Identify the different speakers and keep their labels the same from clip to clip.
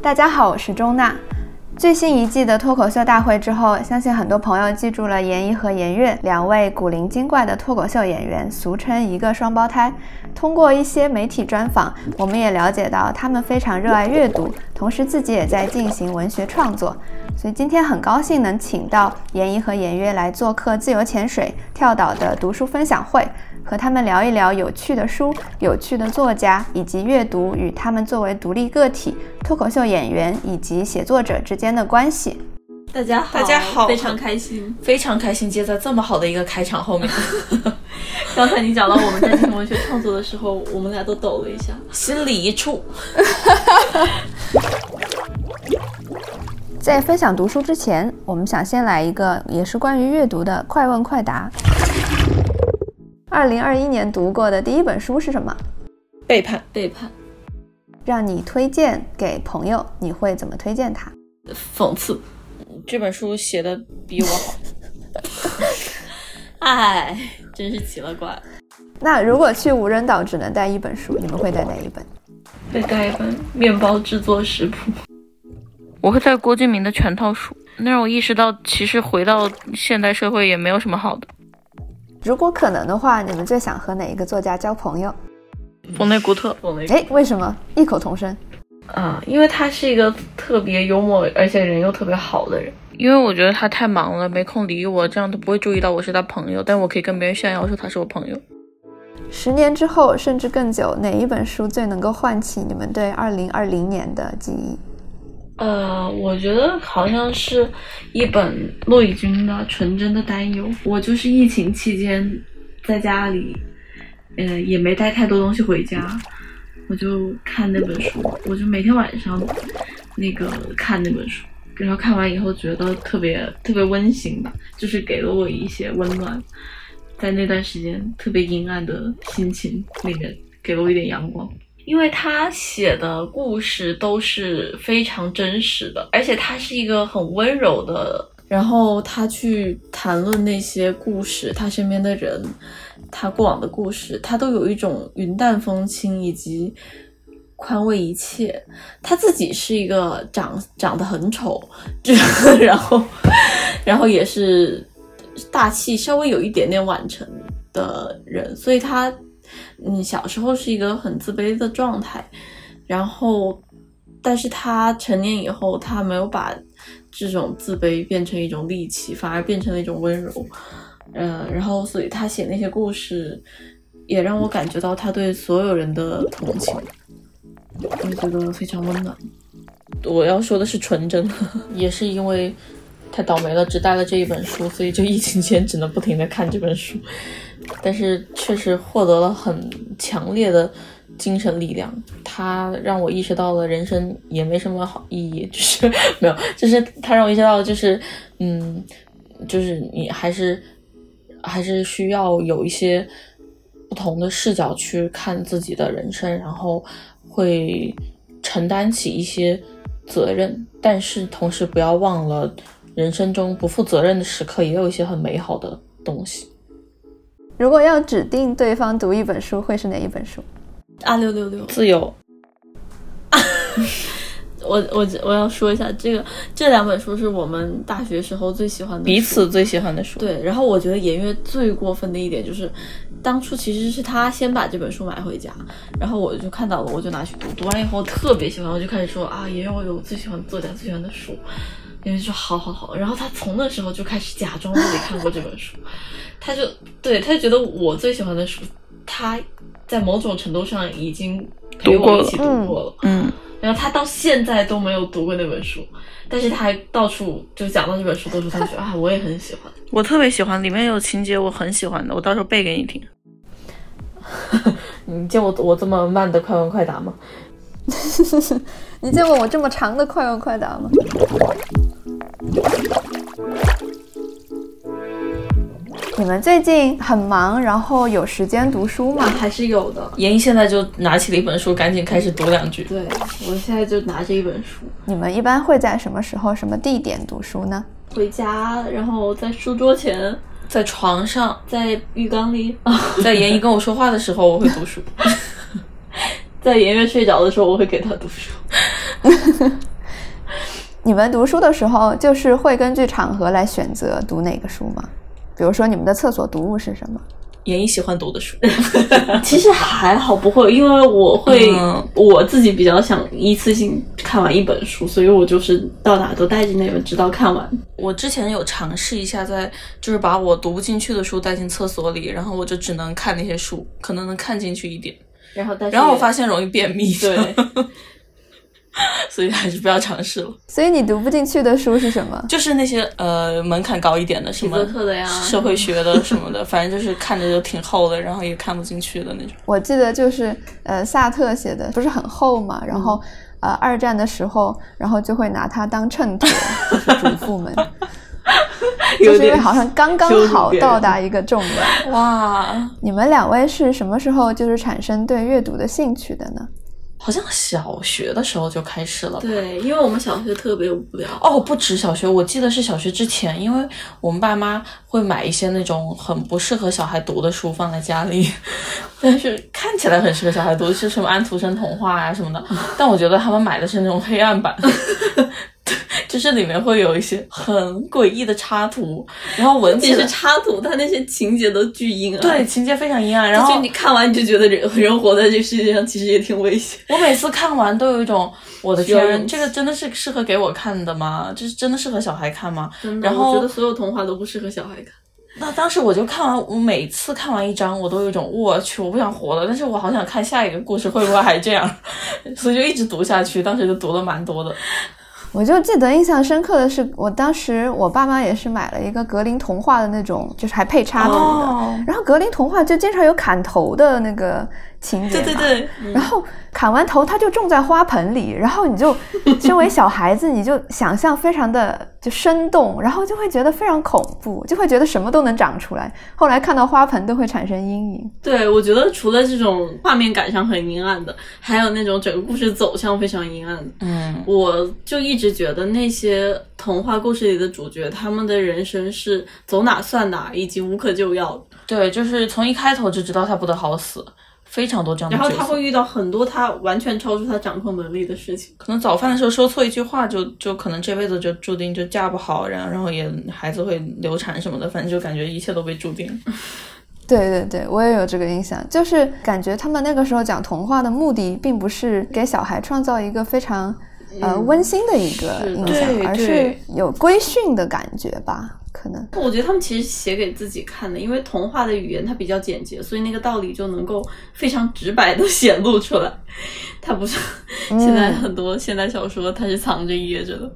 Speaker 1: 大家好，我是钟娜。最新一季的脱口秀大会之后，相信很多朋友记住了严一和严悦两位古灵精怪的脱口秀演员，俗称一个双胞胎。通过一些媒体专访，我们也了解到他们非常热爱阅读，同时自己也在进行文学创作。所以今天很高兴能请到严一和严悦来做客自由潜水跳岛的读书分享会，和他们聊一聊有趣的书、有趣的作家，以及阅读与他们作为独立个体、脱口秀演员以及写作者之间的关系。
Speaker 2: 大家好，
Speaker 3: 大家好，
Speaker 2: 非常开心，
Speaker 3: 非常开心，接在这么好的一个开场后面。
Speaker 2: 刚才你讲到我们在进行文学创作的时候，我们俩都抖了一下，
Speaker 3: 心里一触。
Speaker 1: 在分享读书之前，我们想先来一个也是关于阅读的快问快答。二零二一年读过的第一本书是什么？
Speaker 3: 背叛，
Speaker 2: 背叛，
Speaker 1: 让你推荐给朋友，你会怎么推荐他？
Speaker 2: 讽刺，
Speaker 3: 这本书写的比我好。
Speaker 2: 哎，真是奇了怪。
Speaker 1: 那如果去无人岛只能带一本书，你们会带哪一本？
Speaker 2: 会带一本面包制作食谱。
Speaker 3: 我会带郭敬明的全套书，那让我意识到，其实回到现代社会也没有什么好的。
Speaker 1: 如果可能的话，你们最想和哪一个作家交朋友？
Speaker 3: 冯内古特。
Speaker 2: 冯内，
Speaker 1: 哎，为什么？异口同声。
Speaker 2: 啊，因为他是一个特别幽默，而且人又特别好的人。
Speaker 3: 因为我觉得他太忙了，没空理我，这样他不会注意到我是他朋友，但我可以跟别人炫耀说他是我朋友。
Speaker 1: 十年之后，甚至更久，哪一本书最能够唤起你们对二零二零年的记忆？
Speaker 2: 呃，我觉得好像是一本骆以军的《纯真的担忧》。我就是疫情期间在家里，呃，也没带太多东西回家，我就看那本书，我就每天晚上那个看那本书，然后看完以后觉得特别特别温馨吧，就是给了我一些温暖，在那段时间特别阴暗的心情里面，给了我一点阳光。因为他写的故事都是非常真实的，而且他是一个很温柔的，然后他去谈论那些故事，他身边的人，他过往的故事，他都有一种云淡风轻以及宽慰一切。他自己是一个长长得很丑，然后然后也是大气稍微有一点点晚成的人，所以他。嗯，小时候是一个很自卑的状态，然后，但是他成年以后，他没有把这种自卑变成一种戾气，反而变成了一种温柔，嗯，然后，所以他写那些故事，也让我感觉到他对所有人的同情，我觉得非常温暖。
Speaker 3: 我要说的是纯真，也是因为太倒霉了，只带了这一本书，所以就疫情间只能不停的看这本书。但是确实获得了很强烈的精神力量，它让我意识到了人生也没什么好意义，就是没有，就是它让我意识到，就是嗯，就是你还是还是需要有一些不同的视角去看自己的人生，然后会承担起一些责任，但是同时不要忘了，人生中不负责任的时刻也有一些很美好的东西。
Speaker 1: 如果要指定对方读一本书，会是哪一本书？
Speaker 2: 啊六六六，
Speaker 3: 自由。
Speaker 2: 我我我要说一下，这个这两本书是我们大学时候最喜欢的，
Speaker 3: 彼此最喜欢的书。
Speaker 2: 对，然后我觉得颜悦最过分的一点就是，当初其实是他先把这本书买回家，然后我就看到了，我就拿去读，读完以后特别喜欢，我就开始说啊，颜悦我有最喜欢作家，最喜欢的书。颜悦说好好好，然后他从那时候就开始假装自己看过这本书。他就对他就觉得我最喜欢的书，他在某种程度上已经陪我一起读过了，
Speaker 3: 嗯，
Speaker 2: 然后他到现在都没有读过那本书，但是他还到处就讲到这本书，都是他觉得啊，我也很喜欢，
Speaker 3: 我特别喜欢，里面有情节我很喜欢的，我到时候背给你听。你见我我这么慢的快问快答吗？
Speaker 1: 你见过我这么长的快问快答吗？你们最近很忙，然后有时间读书吗？
Speaker 2: 还是有的。
Speaker 3: 严一现在就拿起了一本书，赶紧开始读两句。
Speaker 2: 对我现在就拿着一本书。
Speaker 1: 你们一般会在什么时候、什么地点读书呢？
Speaker 2: 回家，然后在书桌前，
Speaker 3: 在床上，
Speaker 2: 在浴缸里，
Speaker 3: 在妍一跟我说话的时候，我会读书；
Speaker 2: 在妍妍睡着的时候，我会给她读书。
Speaker 1: 你们读书的时候，就是会根据场合来选择读哪个书吗？比如说，你们的厕所读物是什么？
Speaker 3: 妍妍喜欢读的书，
Speaker 2: 其实还好，不会，因为我会、
Speaker 3: 嗯
Speaker 2: 我自己比较想一次性看完一本书，所以我就是到哪都带着那本，直到看完。
Speaker 3: 我之前有尝试一下在，就是把我读不进去的书带进厕所里，然后我就只能看那些书，可能能看进去一点。
Speaker 2: 然后但是
Speaker 3: 然后我发现容易便秘，
Speaker 2: 对，
Speaker 3: 所以还是不要尝试了。
Speaker 1: 所以你读不进去的书是什么？
Speaker 3: 就是那些呃门槛高一点的，什么
Speaker 2: 泽克的呀
Speaker 3: 社会学的什么的，反正就是看着就挺厚的，然后也看不进去的那种。
Speaker 1: 我记得就是呃，萨特写的不是很厚嘛，然后、呃，二战的时候，然后就会拿它当秤砣，就是主妇们，就是因为好像刚刚好到达一个重量。
Speaker 3: 哇，
Speaker 1: 你们两位是什么时候就是产生对阅读的兴趣的呢？
Speaker 3: 好像小学的时候就开始了吧。
Speaker 2: 对，因为我们小学特别无聊。
Speaker 3: 哦，不止小学，我记得是小学之前，因为我们爸妈会买一些那种很不适合小孩读的书放在家里，但是看起来很适合小孩读，是什么安徒生童话啊、什么的，但我觉得他们买的是那种黑暗版。就是里面会有一些很诡异的插图，然后闻起来
Speaker 2: 其实插图它那些情节都巨阴暗，
Speaker 3: 对，情节非常阴暗，然
Speaker 2: 就
Speaker 3: 后
Speaker 2: 你看完你就觉得人人活在这个世界上其实也挺危险。
Speaker 3: 我每次看完都有一种，我的天，这个真的是适合给我看的吗？这是真的适合小孩看吗？然后
Speaker 2: 我觉得所有童话都不适合小孩看。
Speaker 3: 那当时我就看完，我每次看完一章，我都有一种我去，我不想活了，但是我好想看下一个故事会不会还这样，所以就一直读下去。当时就读了蛮多的。
Speaker 1: 我就记得印象深刻的是，我当时我爸妈也是买了一个格林童话的那种，就是还配插图的。
Speaker 3: 哦
Speaker 1: 然后格林童话就经常有砍头的那个情节，
Speaker 3: 对对对，
Speaker 1: 然后砍完头，它就种在花盆里，然后你就身为小孩子，你就想象非常的就生动，然后就会觉得非常恐怖，就会觉得什么都能长出来。后来看到花盆都会产生阴影。
Speaker 2: 对，我觉得除了这种画面感上很阴暗的，还有那种整个故事走向非常阴暗的。
Speaker 3: 嗯，
Speaker 2: 我就一直觉得那些童话故事里的主角，他们的人生是走哪算哪，以及无可救药的。
Speaker 3: 对，就是从一开头就知道他不得好死，非常多这样的
Speaker 2: 然后。他会遇到很多他完全超出他掌控能力的事情。
Speaker 3: 可能早饭的时候说错一句话就，就可能这辈子就注定就嫁不好，然后然后也孩子会流产什么的，反正就感觉一切都被注定。
Speaker 1: 对对对，我也有这个印象，就是感觉他们那个时候讲童话的目的，并不是给小孩创造一个非常呃温馨的一个印象，
Speaker 3: 对
Speaker 1: 而是有规训的感觉吧，可能。
Speaker 2: 我觉得他们其实写给自己看的，因为童话的语言它比较简洁，所以那个道理就能够非常直白的显露出来。它不是现在很多现代小说，它是藏着掖着的。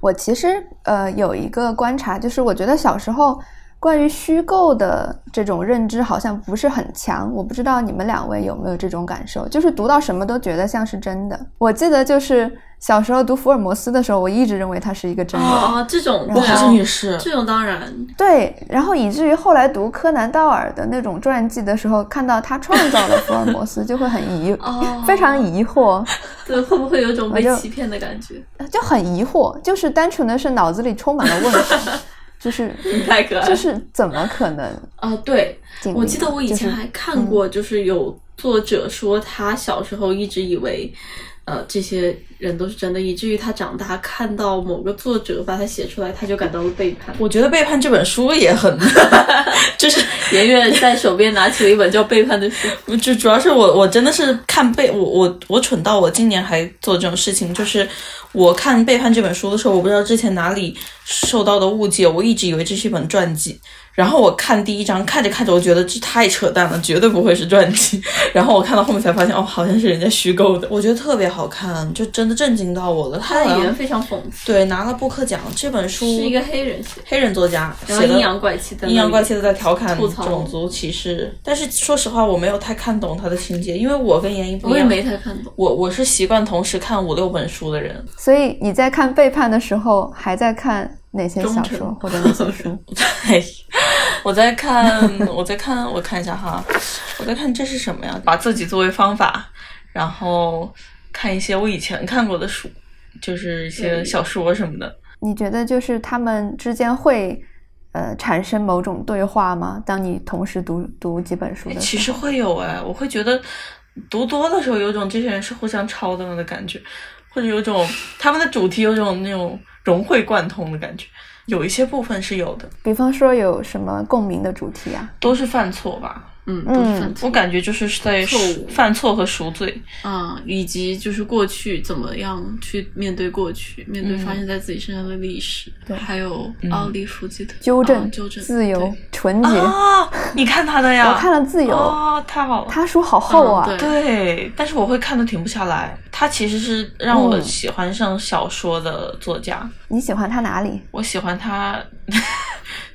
Speaker 1: 我其实呃有一个观察，就是我觉得小时候关于虚构的这种认知好像不是很强。我不知道你们两位有没有这种感受，就是读到什么都觉得像是真的。我记得就是小时候读福尔摩斯的时候，我一直认为他是一个真人。
Speaker 2: 哦，这种
Speaker 3: 我好像也是，
Speaker 2: 这种当然，
Speaker 1: 对，然后以至于后来读柯南道尔的那种传记的时候，看到他创造了福尔摩斯，就会很疑，
Speaker 2: 哦
Speaker 1: 非常疑惑，
Speaker 2: 对，会不会有种被欺骗的感觉？
Speaker 1: 就很疑惑，就是单纯的是脑子里充满了问号，就是
Speaker 2: 你 太可爱了。
Speaker 1: 就是怎么可能
Speaker 2: 啊、对，我记得我以前还看过，就是有作者说他小时候一直以为，呃，这些人都是真的，以至于他长大看到某个作者把他写出来，他就感到了背叛。
Speaker 3: 我觉得《背叛》这本书也很，就是
Speaker 2: 颜悦在手边拿起了一本叫《背叛》的书，
Speaker 3: 就主要是我我真的是看背我我我蠢到我今年还做这种事情，就是我看《背叛》这本书的时候，我不知道之前哪里受到的误解，我一直以为这是一本传记。然后我看第一章，看着看着，我觉得这太扯淡了，绝对不会是传记。然后我看到后面才发现，哦，好像是人家虚构的。我觉得特别好看，就真的震惊到我了。
Speaker 2: 他的语言非常讽刺，
Speaker 3: 对拿了布克奖，这本书
Speaker 2: 是一个黑人写，
Speaker 3: 黑人作家写的
Speaker 2: 然后阴阳怪气的，
Speaker 3: 阴阳怪气的在调侃
Speaker 2: 吐槽
Speaker 3: 种族歧视，但是说实话，我没有太看懂他的情节，因为我跟严一不一
Speaker 2: 我也
Speaker 3: 样，
Speaker 2: 没太看懂。
Speaker 3: 我我是习惯同时看五六本书的人，
Speaker 1: 所以你在看《背叛》的时候，还在看哪些小说或者哪些书？
Speaker 3: 对，我在看，我在看，我看一下哈，我在看这是什么呀？把自己作为方法，然后看一些我以前看过的书，就是一些
Speaker 2: 嗯
Speaker 3: 小说什么的。
Speaker 1: 你觉得就是他们之间会呃产生某种对话吗？当你同时读读几本书的时候，
Speaker 3: 其实会有哎，我会觉得读多的时候有种这些人是互相抄的的感觉，或者有种他们的主题有种那种融会贯通的感觉。有一些部分是有的，
Speaker 1: 比方说有什么共鸣的主题啊？
Speaker 3: 都是犯错吧。
Speaker 2: 嗯，都是犯错。
Speaker 3: 我感觉就是在
Speaker 2: 错
Speaker 3: 犯错和赎罪。
Speaker 2: 啊，以及就是过去怎么样去面对过去，面对发生在自己身上的历史，
Speaker 1: 对
Speaker 2: 还有奥利弗基特
Speaker 1: 纠正、
Speaker 2: 啊纠正、
Speaker 1: 自由、纯洁。
Speaker 3: 啊，你看他的呀？
Speaker 1: 我看了《自由》
Speaker 3: 哦，太好了。
Speaker 1: 他书好厚啊。
Speaker 2: 嗯对
Speaker 3: 对，但是我会看的停不下来。他其实是让我
Speaker 1: 嗯
Speaker 3: 喜欢上小说的作家。
Speaker 1: 你喜欢他哪里？
Speaker 3: 我喜欢他，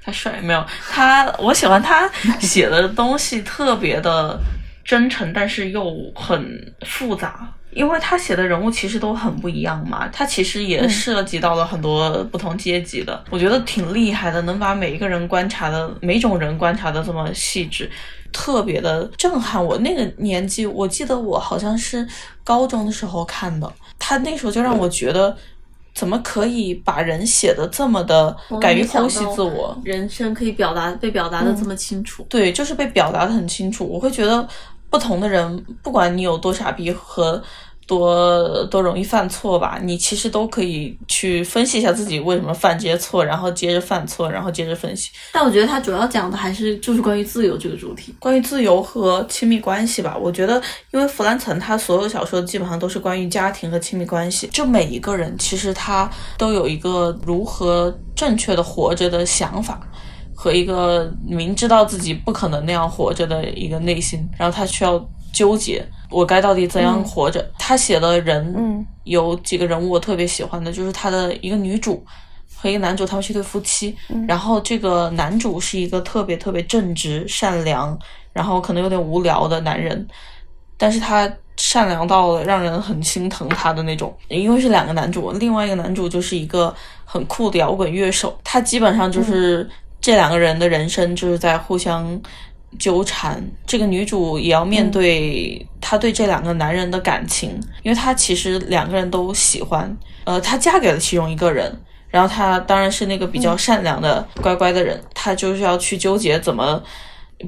Speaker 3: 他帅没有？他我喜欢他写的东西特别的真诚，但是又很复杂。因为他写的人物其实都很不一样嘛，他其实也涉及到了很多不同阶级的，我觉得挺厉害的，能把每一个人观察的每种人观察的这么细致，特别的震撼我。那个年纪，我记得我好像是高中的时候看的，他那时候就让我觉得。怎么可以把人写的这么的敢于剖析自我？
Speaker 2: 人生可以表达被表达的这么清楚。
Speaker 3: 对，就是被表达的很清楚。我会觉得不同的人，不管你有多傻逼和多多容易犯错吧，你其实都可以去分析一下自己为什么犯这些错，然后接着犯错，然后接着分析。
Speaker 2: 但我觉得他主要讲的还是就是关于自由这个主题。
Speaker 3: 关于自由和亲密关系吧，我觉得，因为弗兰岑他所有小说基本上都是关于家庭和亲密关系，就每一个人其实他都有一个如何正确的活着的想法。和一个明知道自己不可能那样活着的一个内心，然后他需要纠结，我该到底怎样活着？他写的人，
Speaker 1: 嗯，
Speaker 3: 有几个人物我特别喜欢的，就是他的一个女主和一个男主，他们是一对夫妻。然后这个男主是一个特别特别正直、善良，然后可能有点无聊的男人，但是他善良到了让人很心疼他的那种。因为是两个男主，另外一个男主就是一个很酷的摇滚乐手，他基本上就是这两个人的人生就是在互相。纠缠，这个女主也要面对她对这两个男人的感情，因为她其实两个人都喜欢，呃，她嫁给了其中一个人，然后她当然是那个比较善良的、乖乖的人，她就是要去纠结怎么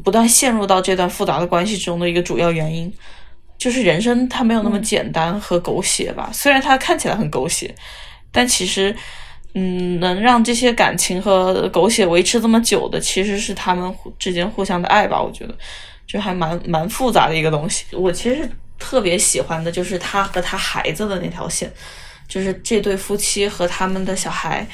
Speaker 3: 不断陷入到这段复杂的关系中的一个主要原因，就是人生它没有那么简单和狗血吧，虽然它看起来很狗血，但其实。嗯，能让这些感情和狗血维持这么久的，其实是他们之间互相的爱吧。我觉得，就还蛮蛮复杂的一个东西。我其实特别喜欢的就是他和他孩子的那条线，就是这对夫妻和他们的小孩。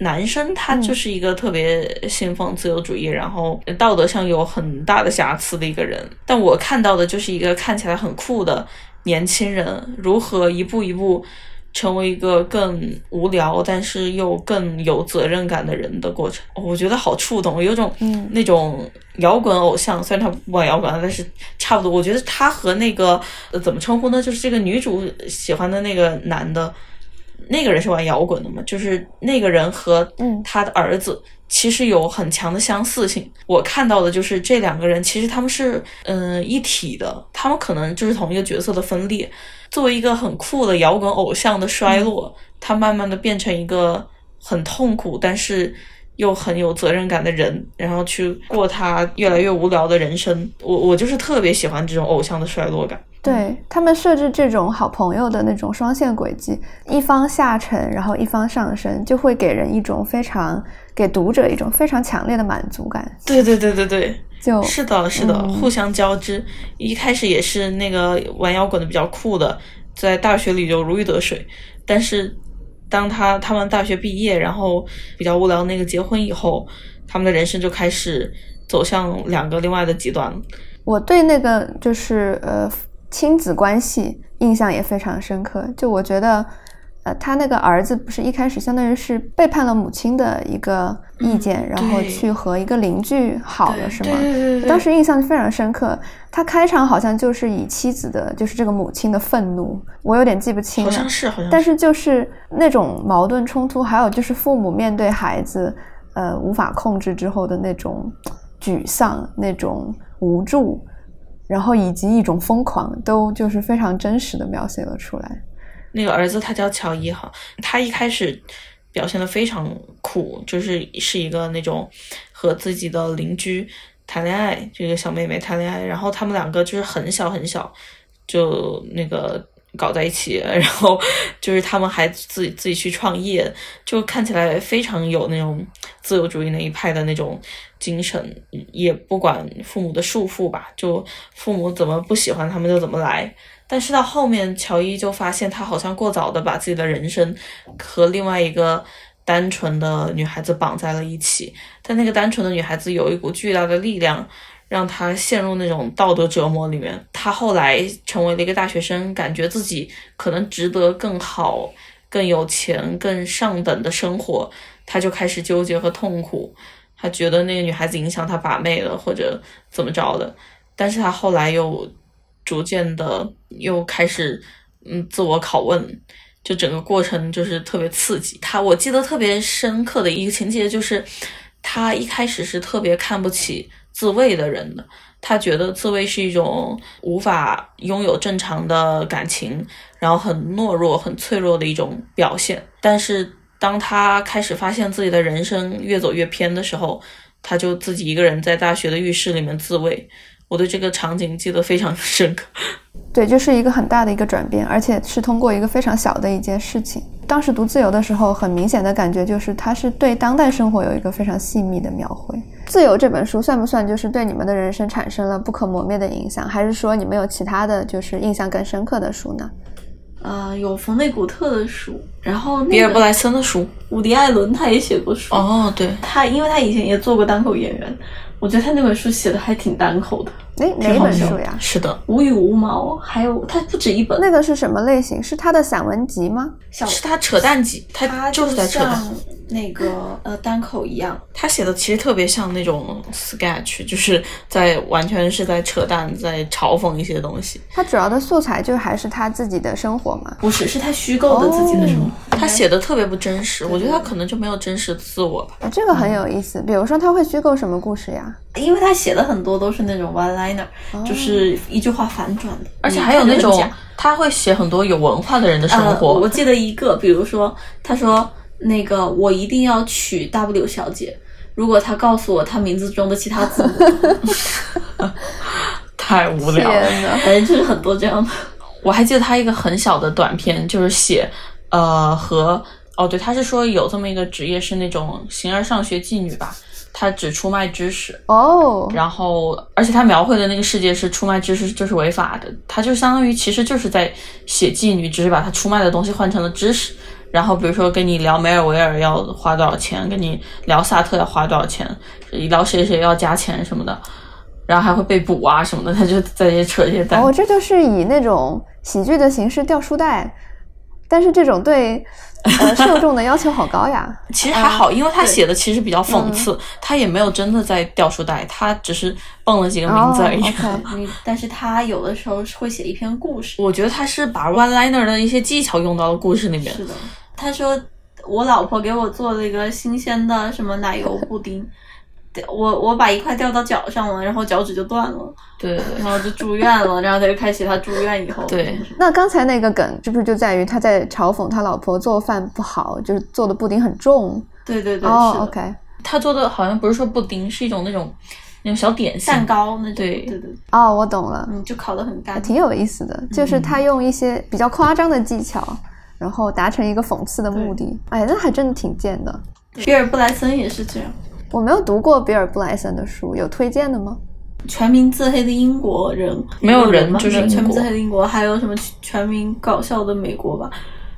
Speaker 3: 男生他就是一个特别信奉自由主义，然后道德上有很大的瑕疵的一个人。但我看到的就是一个看起来很酷的年轻人，如何一步一步。成为一个更无聊，但是又更有责任感的人的过程，我觉得好触动，有种
Speaker 1: 嗯
Speaker 3: 那种摇滚偶像，虽然他不玩摇滚，但是差不多。我觉得他和那个、呃、怎么称呼呢？就是这个女主喜欢的那个男的，那个人是玩摇滚的嘛？就是那个人和
Speaker 1: 嗯
Speaker 3: 他的儿子其实有很强的相似性。我看到的就是这两个人其实他们是嗯、呃、一体的，他们可能就是同一个角色的分裂。作为一个很酷的摇滚偶像的衰落，他慢慢的变成一个很痛苦，但是又很有责任感的人，然后去过他越来越无聊的人生。我我就是特别喜欢这种偶像的衰落感。
Speaker 1: 对他们设置这种好朋友的那种双线轨迹，一方下沉，然后一方上升，就会给人一种非常给读者一种非常强烈的满足感。
Speaker 3: 对对对对对。
Speaker 1: 就是
Speaker 3: 的，是的，
Speaker 1: 嗯、
Speaker 3: 互相交织。一开始也是那个玩摇滚的比较酷的，在大学里就如鱼得水。但是当他他们大学毕业，然后比较无聊那个结婚以后，他们的人生就开始走向两个另外的极端。
Speaker 1: 我对那个就是呃亲子关系印象也非常深刻。就我觉得。呃，他那个儿子不是一开始相当于是背叛了母亲的一个意见，
Speaker 3: 嗯、
Speaker 1: 然后去和一个邻居好了，是吗？
Speaker 3: 对对对。
Speaker 1: 当时印象非常深刻。他开场好像就是以妻子的，就是这个母亲的愤怒，我有点记不清了。
Speaker 3: 好像是，好像是。
Speaker 1: 但是就是那种矛盾冲突，还有就是父母面对孩子，呃，无法控制之后的那种沮丧、那种无助，然后以及一种疯狂，都就是非常真实的描写了出来。
Speaker 3: 那个儿子他叫乔伊哈，他一开始表现的非常苦，就是是一个那种和自己的邻居谈恋爱，这个小妹妹谈恋爱，然后他们两个就是很小很小就那个搞在一起，然后就是他们还自己自己去创业，就看起来非常有那种自由主义那一派的那种精神，也不管父母的束缚吧，就父母怎么不喜欢他们就怎么来。但是到后面，乔伊就发现他好像过早的把自己的人生和另外一个单纯的女孩子绑在了一起，但那个单纯的女孩子有一股巨大的力量，让他陷入那种道德折磨里面。他后来成为了一个大学生，感觉自己可能值得更好、更有钱、更上等的生活，他就开始纠结和痛苦。他觉得那个女孩子影响他把妹了，或者怎么着的，但是他后来又。逐渐的又开始，嗯，自我拷问，就整个过程就是特别刺激。他我记得特别深刻的一个情节就是，他一开始是特别看不起自慰的人的，他觉得自慰是一种无法拥有正常的感情，然后很懦弱、很脆弱的一种表现。但是当他开始发现自己的人生越走越偏的时候，他就自己一个人在大学的浴室里面自慰。我对这个场景记得非常深刻，
Speaker 1: 对，就是一个很大的一个转变，而且是通过一个非常小的一件事情。当时读《自由》的时候，很明显的感觉就是，它是对当代生活有一个非常细密的描绘。《自由》这本书算不算就是对你们的人生产生了不可磨灭的影响，还是说你们有其他的就是印象更深刻的书呢？
Speaker 2: 呃，有冯内古特的书，然后
Speaker 3: 比尔布莱森的书，
Speaker 2: 伍迪·艾伦他也写过书。
Speaker 3: 哦，对，
Speaker 2: 他因为他以前也做过单口演员。我觉得他那本书写的还挺单口的，
Speaker 1: 哎，哪本书呀？
Speaker 3: 是的，
Speaker 2: 无语无毛，还有他不止一本。
Speaker 1: 那个是什么类型？是他的散文集吗？
Speaker 3: 小是他扯淡集，他就是在扯淡。
Speaker 2: 那个呃单口一样，
Speaker 3: 他写的其实特别像那种 sketch，就是在完全是在扯淡，在嘲讽一些东西。
Speaker 1: 他主要的素材就还是他自己的生活嘛？
Speaker 2: 不是，是他虚构的自己的生活。
Speaker 3: 他写的特别不真实，我觉得他可能就没有真实的自我吧。
Speaker 1: 这个很有意思。比如说他会虚构什么故事呀？
Speaker 2: 因为他写的很多都是那种 one liner，就是一句话反转的，
Speaker 3: 而且还有那种他会写很多有文化的人的生活。
Speaker 2: 我记得一个，比如说他说。那个，我一定要娶 W 小姐。如果他告诉我他名字中的其他字母
Speaker 3: 太无聊了。
Speaker 2: 反正就是很多这样的。
Speaker 3: 我还记得他一个很小的短片，就是写，呃，和哦，对，他是说有这么一个职业是那种形而上学妓女吧，她只出卖知识
Speaker 1: 哦。
Speaker 3: 然后，而且他描绘的那个世界是出卖知识就是违法的，他就相当于其实就是在写妓女，只是把他出卖的东西换成了知识。然后比如说跟你聊梅尔维尔要花多少钱，跟你聊萨特要花多少钱，聊谁谁要加钱什么的，然后还会被捕啊什么的，他就在这扯这些蛋。
Speaker 1: 哦，这就是以那种喜剧的形式掉书袋，但是这种对呃 受众的要求好高呀。
Speaker 3: 其实还好，因为他写的其实比较讽刺，他也没有真的在掉书袋，他只是蹦了几个名字而已。
Speaker 2: 但是他有的时候会写一篇故事。
Speaker 3: 我觉得他是把 one liner 的一些技巧用到了故事里面。
Speaker 2: 是的。他说：“我老婆给我做了一个新鲜的什么奶油布丁，我我把一块掉到脚上了，然后脚趾就断了，
Speaker 3: 对，
Speaker 2: 然后就住院了，然后他就开始他住院以后，
Speaker 3: 对。
Speaker 1: 那刚才那个梗是不是就在于他在嘲讽他老婆做饭不好，就是做的布丁很重？
Speaker 2: 对对对，
Speaker 1: 哦，OK。
Speaker 3: 他做的好像不是说布丁，是一种那种那种小点心
Speaker 2: 蛋糕，那
Speaker 3: 对
Speaker 2: 对对。
Speaker 1: 哦，我懂了，
Speaker 2: 嗯，就烤的很干，
Speaker 1: 挺有意思的，就是他用一些比较夸张的技巧。”然后达成一个讽刺的目的，哎，那还真的挺贱的。
Speaker 2: 比尔布莱森也是这样。
Speaker 1: 我没有读过比尔布莱森的书，有推荐的吗？
Speaker 2: 全民自黑的英国人，
Speaker 3: 没有人
Speaker 2: 就是全民自黑的英国，还有什么全民搞笑的美国吧。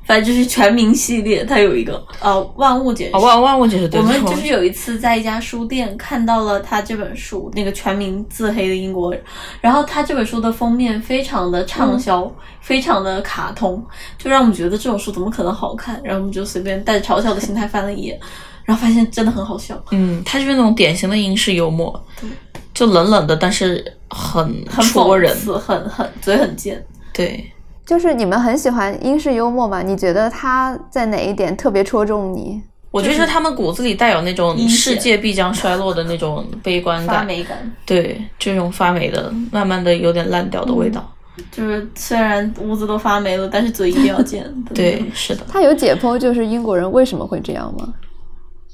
Speaker 2: 反正就是全民系列，它有一个呃万物解释，
Speaker 3: 万万物解释。
Speaker 2: 我们就是有一次在一家书店看到了他这本书，那个全民自黑的英国人。然后他这本书的封面非常的畅销，非常的卡通，就让我们觉得这种书怎么可能好看？然后我们就随便带着嘲笑的心态翻了一眼，然后发现真的很好笑。
Speaker 3: 嗯，他就是那种典型的英式幽默，就冷冷的，但是很
Speaker 2: 很
Speaker 3: 戳人，
Speaker 2: 很很嘴很贱。
Speaker 3: 对。
Speaker 1: 就是你们很喜欢英式幽默嘛？你觉得他在哪一点特别戳中你？
Speaker 3: 我觉得他们骨子里带有那种世界必将衰落的那种悲观感、
Speaker 2: 发霉感。
Speaker 3: 对，这种发霉的、慢慢的有点烂掉的味道。
Speaker 2: 就是虽然屋子都发霉了，但是嘴一定要尖。
Speaker 3: 对，是的。
Speaker 1: 他有解剖，就是英国人为什么会这样吗？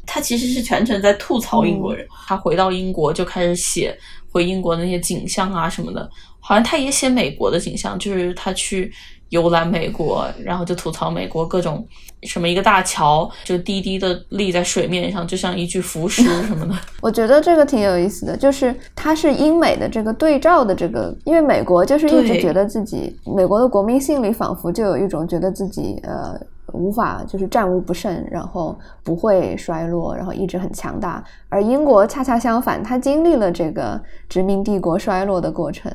Speaker 2: 他其实是全程在吐槽英国人。
Speaker 3: 他回到英国就开始写回英国那些景象啊什么的，好像他也写美国的景象，就是他去。游览美国，然后就吐槽美国各种什么一个大桥就低低的立在水面上，就像一具浮尸什么的。
Speaker 1: 我觉得这个挺有意思的，就是他是英美的这个对照的这个，因为美国就是一直觉得自己，美国的国民性里仿佛就有一种觉得自己呃无法就是战无不胜，然后不会衰落，然后一直很强大。而英国恰恰相反，它经历了这个殖民帝国衰落的过程。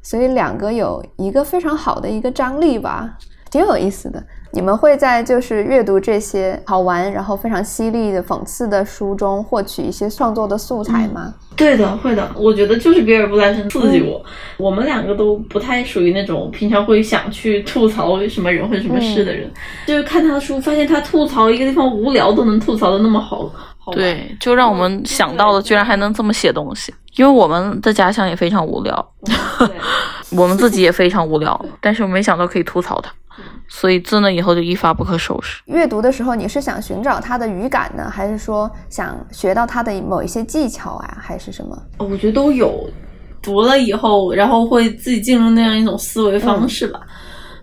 Speaker 1: 所以两个有一个非常好的一个张力吧，挺有意思的。你们会在就是阅读这些好玩然后非常犀利的讽刺的书中获取一些创作的素材吗？
Speaker 2: 对的，会的。我觉得就是比尔布莱森刺激我。我们两个都不太属于那种平常会想去吐槽什么人或者什么事的人，就是看他的书，发现他吐槽一个地方无聊都能吐槽的那么好。
Speaker 3: 对，就让我们想到了，居然还能这么写东西。因为我们的家乡也非常无聊，我们自己也非常无聊，但是我没想到可以吐槽他，所以自那以后就一发不可收拾。
Speaker 1: 阅读的时候，你是想寻找他的语感呢，还是说想学到他的某一些技巧啊，还是什么？
Speaker 2: 我觉得都有。读了以后，然后会自己进入那样一种思维方式吧。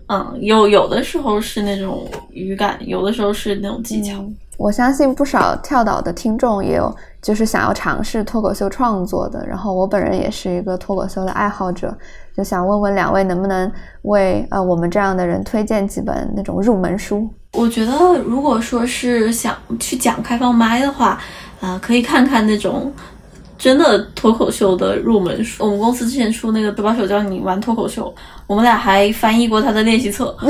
Speaker 2: 嗯，有有的时候是那种语感，有的时候是那种技巧。
Speaker 1: 我相信不少跳岛的听众也有，就是想要尝试脱口秀创作的。然后我本人也是一个脱口秀的爱好者，就想问问两位，能不能为呃我们这样的人推荐几本那种入门书？
Speaker 2: 我觉得，如果说是想去讲开放麦的话，啊，可以看看那种真的脱口秀的入门书。我们公司之前出那个《德保手教你玩脱口秀》，我们俩还翻译过他的练习册。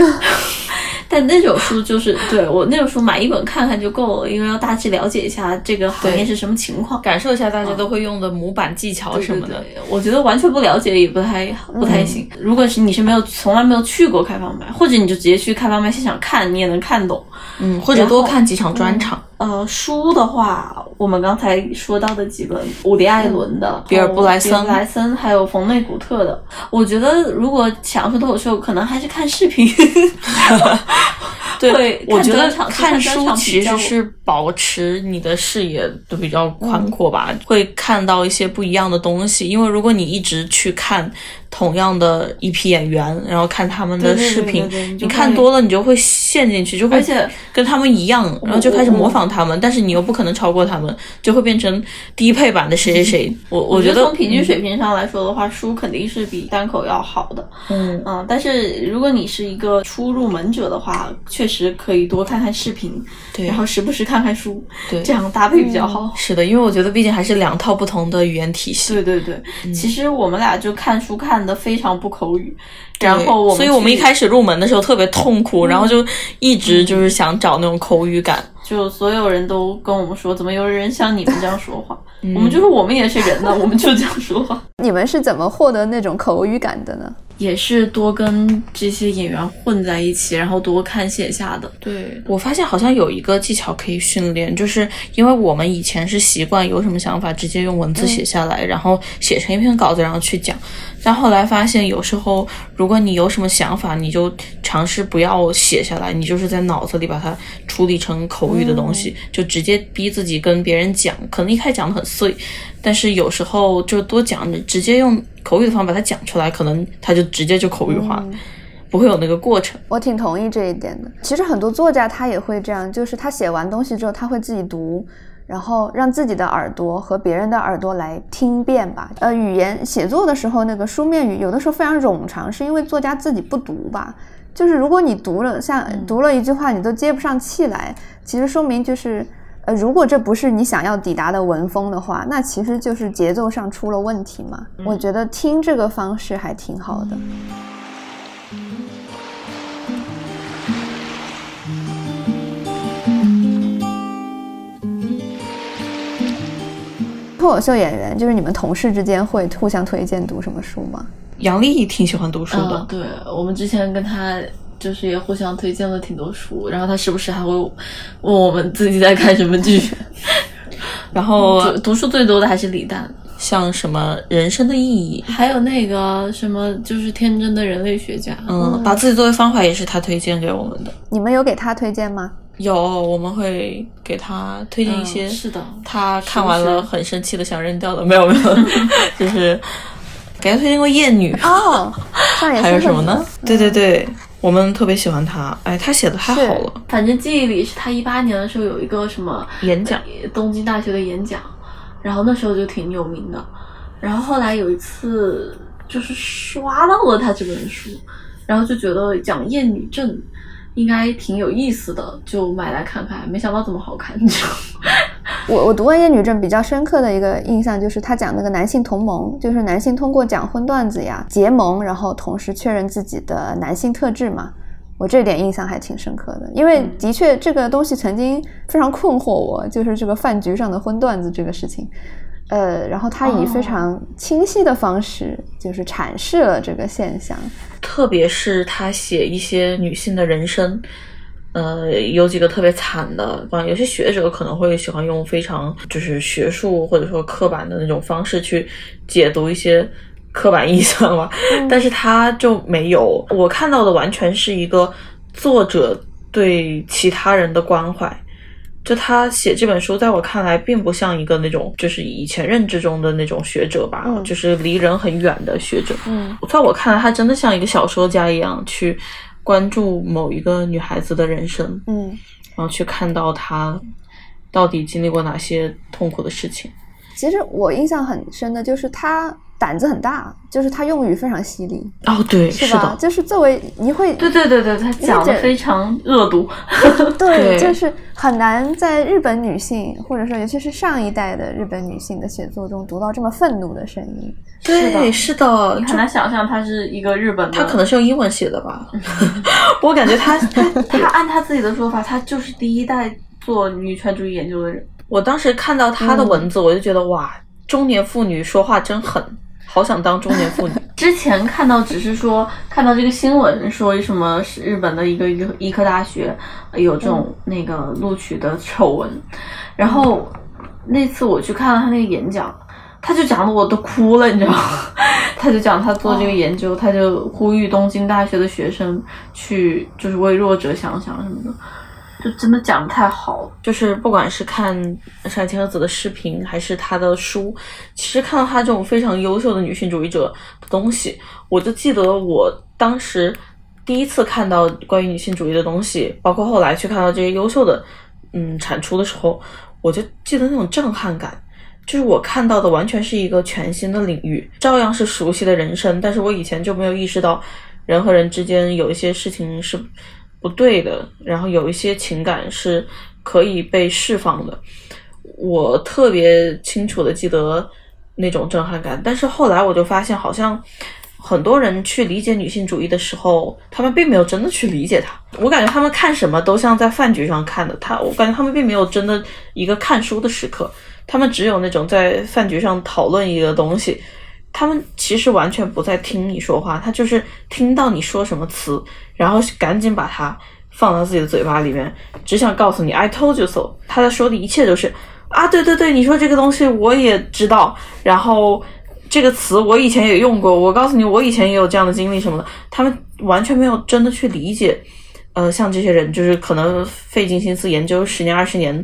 Speaker 2: 但那种书就是对我那种书买一本看看就够了，因为要大致了解一下这个行业是什么情况，
Speaker 3: 感受一下大家都会用的模板技巧什么的。
Speaker 2: 我觉得完全不了解也不太不太行。如果是你是没有从来没有去过开放麦，或者你就直接去开放麦现场看，你也能看懂。
Speaker 3: 嗯，或者多看几场专场。
Speaker 2: 呃，书的话，我们刚才说到的几本，伍迪·艾伦的、
Speaker 3: 比尔·布莱森、
Speaker 2: 布莱森，还有冯内古特的，我觉得如果想说脱口秀，可能还是看视频。
Speaker 3: 对，我觉得看书其实是保持你的视野都比较宽阔吧，会看到一些不一样的东西。因为如果你一直去看。同样的一批演员，然后看他们的视频，你看多了，你就会陷进去，就会而且跟他们一样，然后就开始模仿他们。但是你又不可能超过他们，就会变成低配版的谁谁谁。我
Speaker 2: 我
Speaker 3: 觉得
Speaker 2: 从平均水平上来说的话，书肯定是比单口要好的。嗯嗯，但是如果你是一个初入门者的话，确实可以多看看视频，
Speaker 3: 对，
Speaker 2: 然后时不时看看书，
Speaker 3: 对，
Speaker 2: 这样搭配比较好。
Speaker 3: 是的，因为我觉得毕竟还是两套不同的语言体系。
Speaker 2: 对对对，其实我们俩就看书看。的非常不口语，然后我，
Speaker 3: 所以我们一开始入门的时候特别痛苦，然后就一直就是想找那种口语感。
Speaker 2: 就所有人都跟我们说，怎么有人像你们这样说话？我们就说我们也是人呢，我们就这样说话。
Speaker 1: 你们是怎么获得那种口语感的呢？
Speaker 2: 也是多跟这些演员混在一起，然后多看线下的。
Speaker 3: 对我发现好像有一个技巧可以训练，就是因为我们以前是习惯有什么想法直接用文字写下来，然后写成一篇稿子，然后去讲。但后来发现，有时候如果你有什么想法，你就尝试不要写下来，你就是在脑子里把它处理成口语的东西，就直接逼自己跟别人讲。可能一开始讲的很碎，但是有时候就多讲，你直接用口语的方法把它讲出来，可能他就直接就口语化，不会有那个过程。
Speaker 1: 我挺同意这一点的。其实很多作家他也会这样，就是他写完东西之后，他会自己读。然后让自己的耳朵和别人的耳朵来听遍吧。呃，语言写作的时候，那个书面语有的时候非常冗长，是因为作家自己不读吧。就是如果你读了，像读了一句话，你都接不上气来，其实说明就是，呃，如果这不是你想要抵达的文风的话，那其实就是节奏上出了问题嘛。我觉得听这个方式还挺好的。脱口秀演员就是你们同事之间会互相推荐读什么书吗？
Speaker 3: 杨丽挺喜欢读书的，
Speaker 2: 对我们之前跟他就是也互相推荐了挺多书，然后他时不时还会问我们自己在看什么剧。然后读书最多的还是李诞，
Speaker 3: 像什么人生的意义，
Speaker 2: 还有那个什么，就是天真的人类学家。
Speaker 3: 嗯，把自己作为方法也是他推荐给我们的。
Speaker 1: 你们有给他推荐吗？
Speaker 3: 有，我们会给他推荐一些。
Speaker 2: 是的，
Speaker 3: 他看完了很生气的想扔掉的，没有没有，就是给他推荐过《艳女》
Speaker 1: 哦。
Speaker 3: 还有什么呢？对对对，我们特别喜欢他。哎，他写的太好了。
Speaker 2: 反正记忆里是他一八年的时候有一个什么
Speaker 3: 演讲，
Speaker 2: 东京大学的演讲。然后那时候就挺有名的，然后后来有一次就是刷到了他这本书，然后就觉得讲厌女症应该挺有意思的，就买来看看。没想到这么好看，就
Speaker 1: 我我读完厌女症比较深刻的一个印象就是他讲那个男性同盟，就是男性通过讲荤段子呀结盟，然后同时确认自己的男性特质嘛。我这点印象还挺深刻的，因为的确这个东西曾经非常困惑我，就是这个饭局上的荤段子这个事情，呃，然后他以非常清晰的方式就是阐释了这个现象，
Speaker 3: 特别是他写一些女性的人生，呃，有几个特别惨的，有些学者可能会喜欢用非常就是学术或者说刻板的那种方式去解读一些。刻板印象吧，但是他就没有。我看到的完全是一个作者对其他人的关怀。就他写这本书，在我看来，并不像一个那种就是以前认知中的那种学者吧，就是离人很远的学者。
Speaker 1: 嗯，
Speaker 3: 在我看来，他真的像一个小说家一样，去关注某一个女孩子的人生。
Speaker 1: 嗯，
Speaker 3: 然后去看到她到底经历过哪些痛苦的事情。
Speaker 1: 其实我印象很深的就是他。胆子很大，就是他用语非常犀利
Speaker 3: 哦，对，
Speaker 1: 是吧？就是作为你会，
Speaker 2: 对对对对，他讲的非常恶毒，
Speaker 1: 对，就是很难在日本女性或者说尤其是上一代的日本女性的写作中读到这么愤怒的声音。
Speaker 3: 对，是的，
Speaker 2: 你很难想象他是一个日本，
Speaker 3: 他可能是用英文写的吧？我感觉他
Speaker 2: 他他按他自己的说法，他就是第一代做女权主义研究的人。
Speaker 3: 我当时看到他的文字，我就觉得哇，中年妇女说话真狠。好想当中年妇女。
Speaker 2: 之前看到只是说看到这个新闻，说什么是日本的一个医医科大学有这种那个录取的丑闻，然后那次我去看了他那个演讲，他就讲的我都哭了，你知道吗？他就讲他做这个研究，他就呼吁东京大学的学生去就是为弱者想想什么的。就真的讲的太好了，
Speaker 3: 就是不管是看山千鹤子的视频，还是他的书，其实看到他这种非常优秀的女性主义者的东西，我就记得我当时第一次看到关于女性主义的东西，包括后来去看到这些优秀的嗯产出的时候，我就记得那种震撼感，就是我看到的完全是一个全新的领域，照样是熟悉的人生，但是我以前就没有意识到人和人之间有一些事情是。不对的，然后有一些情感是可以被释放的，我特别清楚的记得那种震撼感。但是后来我就发现，好像很多人去理解女性主义的时候，他们并没有真的去理解它。我感觉他们看什么都像在饭局上看的，他我感觉他们并没有真的一个看书的时刻，他们只有那种在饭局上讨论一个东西。他们其实完全不在听你说话，他就是听到你说什么词，然后赶紧把它放到自己的嘴巴里面，只想告诉你 “I told you so”。他在说的一切都是啊，对对对，你说这个东西我也知道，然后这个词我以前也用过，我告诉你，我以前也有这样的经历什么的。他们完全没有真的去理解，呃，像这些人就是可能费尽心思研究十年二十年。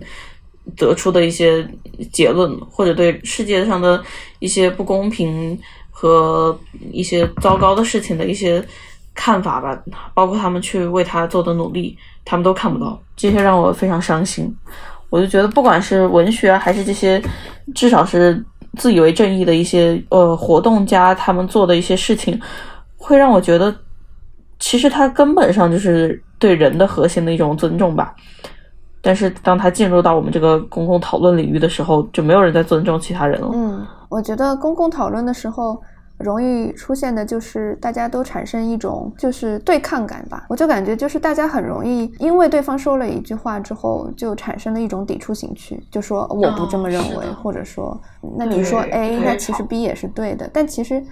Speaker 3: 得出的一些结论，或者对世界上的一些不公平和一些糟糕的事情的一些看法吧，包括他们去为他做的努力，他们都看不到，这些让我非常伤心。我就觉得，不管是文学还是这些，至少是自以为正义的一些呃活动家，他们做的一些事情，会让我觉得，其实他根本上就是对人的核心的一种尊重吧。但是当他进入到我们这个公共讨论领域的时候，就没有人在尊重其他人了。
Speaker 1: 嗯，我觉得公共讨论的时候，容易出现的就是大家都产生一种就是对抗感吧。我就感觉就是大家很容易因为对方说了一句话之后，就产生了一种抵触情绪，就说我不这么认为，或者说那你说 A，那其实 B 也是对的。但其实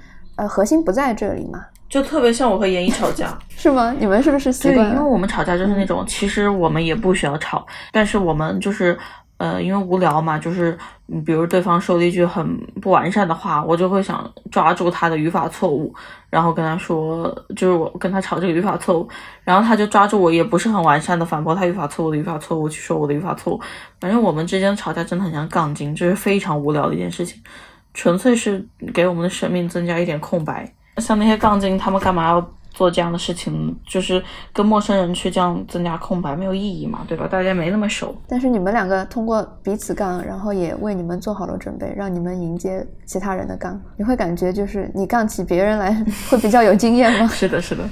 Speaker 1: 呃核心不在这里嘛。
Speaker 3: 就特别像我和严一吵架，
Speaker 1: 是吗？你们是不是习惯？
Speaker 3: 因为我们吵架就是那种，其实我们也不需要吵，但是我们就是呃，因为无聊嘛，就是比如对方说了一句很不完善的话，我就会想抓住他的语法错误，然后跟他说，就是我跟他吵这个语法错误，然后他就抓住我也不是很完善的反驳他语法错误的语法错误去说我的语法错误，反正我们之间吵架真的很像杠精，这是非常无聊的一件事情，纯粹是给我们的生命增加一点空白。像那些杠精，他们干嘛要？做这样的事情，就是跟陌生人去这样增加空白，没有意义嘛，对吧？大家没那么熟。
Speaker 1: 但是你们两个通过彼此杠，然后也为你们做好了准备，让你们迎接其他人的杠。你会感觉就是你杠起别人来 会比较有经验吗？
Speaker 3: 是的，是的。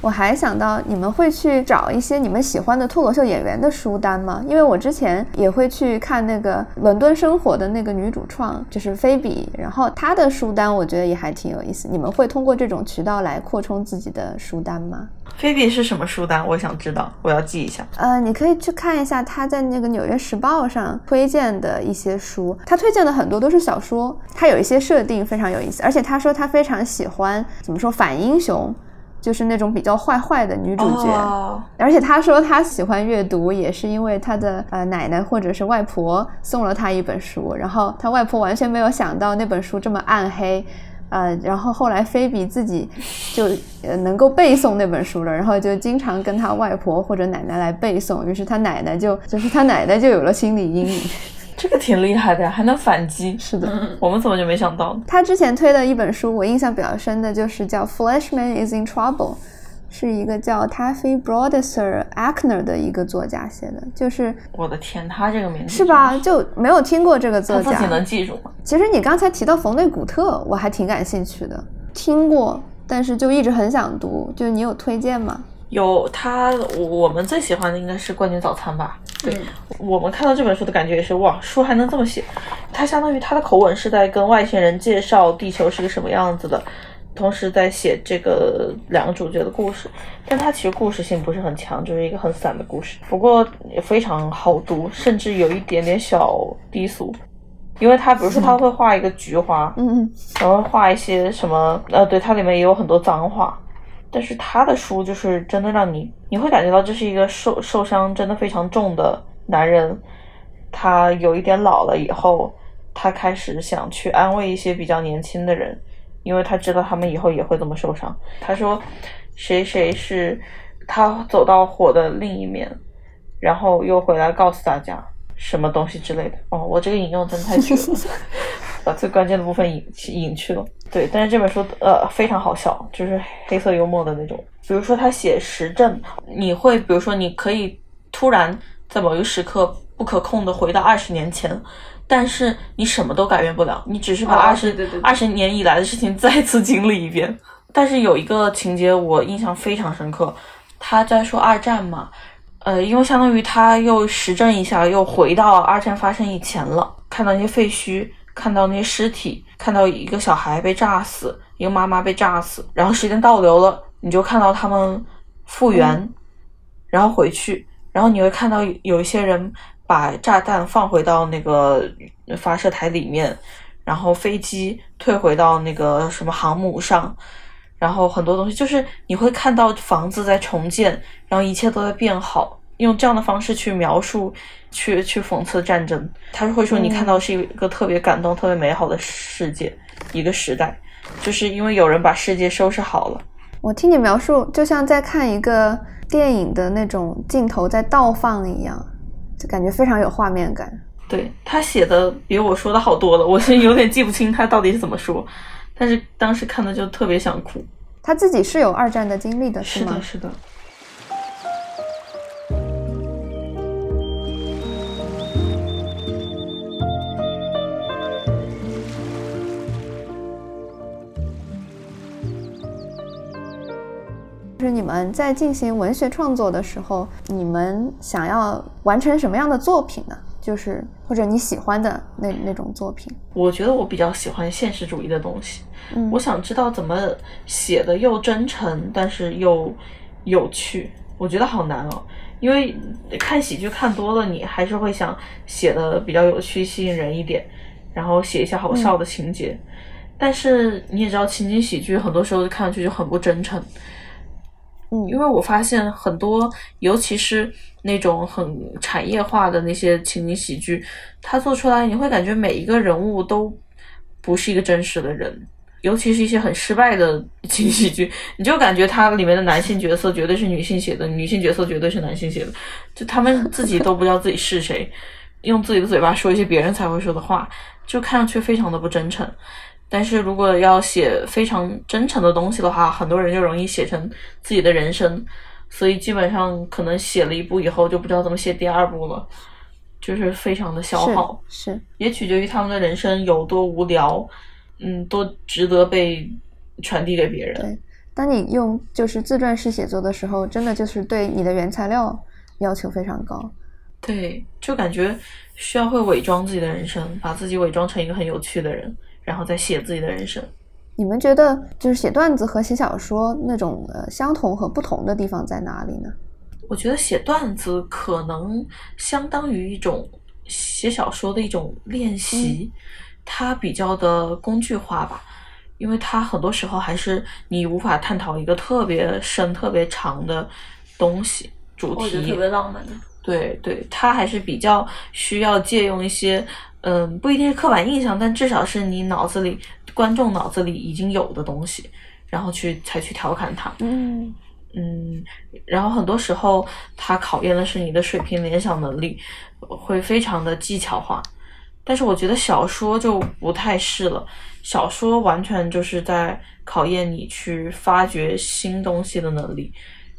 Speaker 1: 我还想到，你们会去找一些你们喜欢的脱口秀演员的书单吗？因为我之前也会去看那个《伦敦生活》的那个女主创，就是菲比，然后她的书单我觉得也还挺有意思。你们会通过这种渠道来扩充自己的书单吗？
Speaker 3: 菲比是什么书单？我想知道，我要记一下。
Speaker 1: 呃，你可以去看一下她在那个《纽约时报》上推荐的一些书，她推荐的很多都是小说，她有一些设定非常有意思，而且她说她非常喜欢怎么说反英雄。就是那种比较坏坏的女主角，而且她说她喜欢阅读，也是因为她的呃奶奶或者是外婆送了她一本书，然后她外婆完全没有想到那本书这么暗黑，呃，然后后来菲比自己就呃能够背诵那本书了，然后就经常跟她外婆或者奶奶来背诵，于是她奶奶就就是她奶奶就有了心理阴影。
Speaker 3: 这个挺厉害的呀，还能反击。
Speaker 1: 是的，
Speaker 3: 我们怎么就没想到呢？
Speaker 1: 他之前推的一本书，我印象比较深的就是叫《Flashman is in Trouble》，是一个叫 Taffy Brodesser Ackner 的一个作家写的。就是
Speaker 3: 我的天，他这个名字
Speaker 1: 是吧？就没有听过这个作家，
Speaker 3: 自己能记住吗？
Speaker 1: 其实你刚才提到冯内古特，我还挺感兴趣的，听过，但是就一直很想读。就你有推荐吗？
Speaker 3: 有他，我们最喜欢的应该是《冠军早餐》吧？对，我们看到这本书的感觉也是哇，书还能这么写。他相当于他的口吻是在跟外星人介绍地球是个什么样子的，同时在写这个两个主角的故事。但他其实故事性不是很强，就是一个很散的故事。不过也非常好读，甚至有一点点小低俗，因为他比如说他会画一个菊花，
Speaker 1: 嗯嗯，
Speaker 3: 然后画一些什么，呃，对，它里面也有很多脏话。但是他的书就是真的让你，你会感觉到这是一个受受伤真的非常重的男人，他有一点老了以后，他开始想去安慰一些比较年轻的人，因为他知道他们以后也会这么受伤。他说，谁谁是他走到火的另一面，然后又回来告诉大家什么东西之类的。哦，我这个引用真的太绝了。把最关键的部分隐隐去了，对，但是这本书呃非常好笑，就是黑色幽默的那种。比如说他写时政，你会比如说你可以突然在某一个时刻不可控的回到二十年前，但是你什么都改变不了，你只是把二十二十年以来的事情 再次经历一遍。但是有一个情节我印象非常深刻，他在说二战嘛，呃，因为相当于他又时政一下，又回到二战发生以前了，看到一些废墟。看到那些尸体，看到一个小孩被炸死，一个妈妈被炸死，然后时间倒流了，你就看到他们复原，然后回去，然后你会看到有一些人把炸弹放回到那个发射台里面，然后飞机退回到那个什么航母上，然后很多东西就是你会看到房子在重建，然后一切都在变好。用这样的方式去描述，去去讽刺战争，他是会说你看到是一个特别感动、特别美好的世界，一个时代，就是因为有人把世界收拾好了。
Speaker 1: 我听你描述，就像在看一个电影的那种镜头在倒放一样，就感觉非常有画面感。
Speaker 3: 对他写的比我说的好多了，我是有点记不清他到底是怎么说，但是当时看的就特别想哭。
Speaker 1: 他自己是有二战的经历的，是
Speaker 3: 吗？是的，是的。
Speaker 1: 就是你们在进行文学创作的时候，你们想要完成什么样的作品呢？就是或者你喜欢的那那种作品。
Speaker 3: 我觉得我比较喜欢现实主义的东西。嗯，我想知道怎么写的又真诚，但是又有趣。我觉得好难哦，因为看喜剧看多了，你还是会想写的比较有趣、吸引人一点，然后写一些好笑的情节。但是你也知道，情景喜剧很多时候看上去就很不真诚。
Speaker 1: 嗯
Speaker 3: 因为我发现很多，尤其是那种很产业化的那些情景喜剧，它做出来你会感觉每一个人物都不是一个真实的人，尤其是一些很失败的 情景喜剧，你就感觉它里面的男性角色绝对是女性写的，女性角色绝对是男性写的，就他们自己都不知道自己是谁，用自己的嘴巴说一些别人才会说的话，就看上去非常的不真诚。但是如果要写非常真诚的东西的话，很多人就容易写成自己的人生，所以基本上可能写了一部以后就不知道怎么写第二部了，就是非常的消耗，
Speaker 1: 是是，
Speaker 3: 也取决于他们的人生有多无聊，嗯，多值得被传递给别人。
Speaker 1: 对。当你用就是自传式写作的时候，真的就是对你的原材料要求非常高。
Speaker 3: 对，就感觉需要会伪装自己的人生，把自己伪装成一个很有趣的人，然后再写自己的人生。
Speaker 1: 你们觉得就是写段子和写小说那种呃相同和不同的地方在哪里呢？
Speaker 3: 我觉得写段子可能相当于一种写小说的一种练习，它比较的工具化吧，因为它很多时候还是你无法探讨一个特别深、特别长的东西主题。
Speaker 2: 特别浪漫的。
Speaker 3: 对对，他还是比较需要借用一些，嗯，不一定是刻板印象，但至少是你脑子里观众脑子里已经有的东西，然后去才去调侃他。
Speaker 1: 嗯
Speaker 3: 嗯，然后很多时候它考验的是你的水平联想能力，会非常的技巧化。但是我觉得小说就不太是了，小说完全就是在考验你去发掘新东西的能力，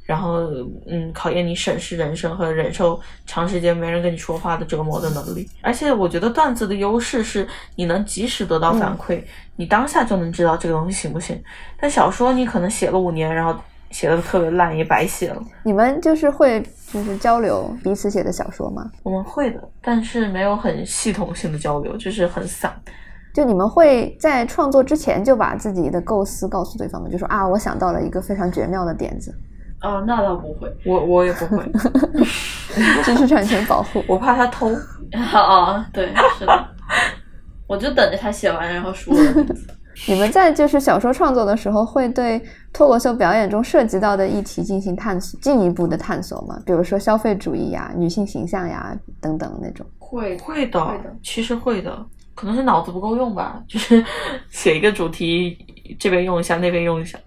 Speaker 3: 然后嗯，考验你审视人生和忍受长时间没人跟你说话的折磨的能力。而且我觉得段子的优势是你能及时得到反馈，你当下就能知道这个东西行不行。但小说你可能写了五年，然后写的特别烂，也白写了。
Speaker 1: 你们就是会就是交流彼此写的小说吗？
Speaker 3: 我们会的，但是没有很系统性的交流，就是很散。
Speaker 1: 就你们会在创作之前就把自己的构思告诉对方吗？就说啊，我想到了一个非常绝妙的点子，
Speaker 2: 哦，那倒不会。
Speaker 3: 我我也不会，
Speaker 1: 知识产权保护。
Speaker 3: 我怕他偷。
Speaker 2: 哦，对，是的。我就等着他写完，然后说我的名字。
Speaker 1: 你们在就是小说创作的时候，会对脱口秀表演中涉及到的议题进行探索，进一步的探索吗？比如说消费主义呀、女性形象呀等等那种。
Speaker 2: 会
Speaker 3: 会的，
Speaker 2: 会的
Speaker 3: 其实会的，可能是脑子不够用吧，就是写一个主题，这边用一下，那边用一下。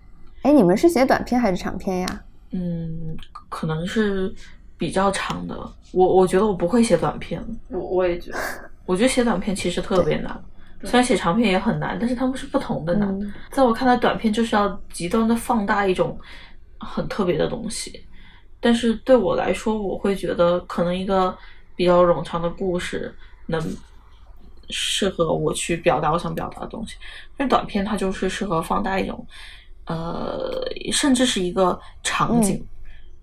Speaker 1: 哎，你们是写短篇还是长篇呀？
Speaker 3: 嗯，可能是比较长的。我我觉得我不会写短篇，
Speaker 2: 我我也觉得，
Speaker 3: 我觉得写短篇其实特别难。虽然写长篇也很难，但是他们是不同的难。
Speaker 1: 嗯
Speaker 3: 在我看来，短篇就是要极端的放大一种很特别的东西。但是对我来说，我会觉得可能一个比较冗长的故事能适合我去表达我想表达的东西。但短篇它就是适合放大一种，呃，甚至是一个场景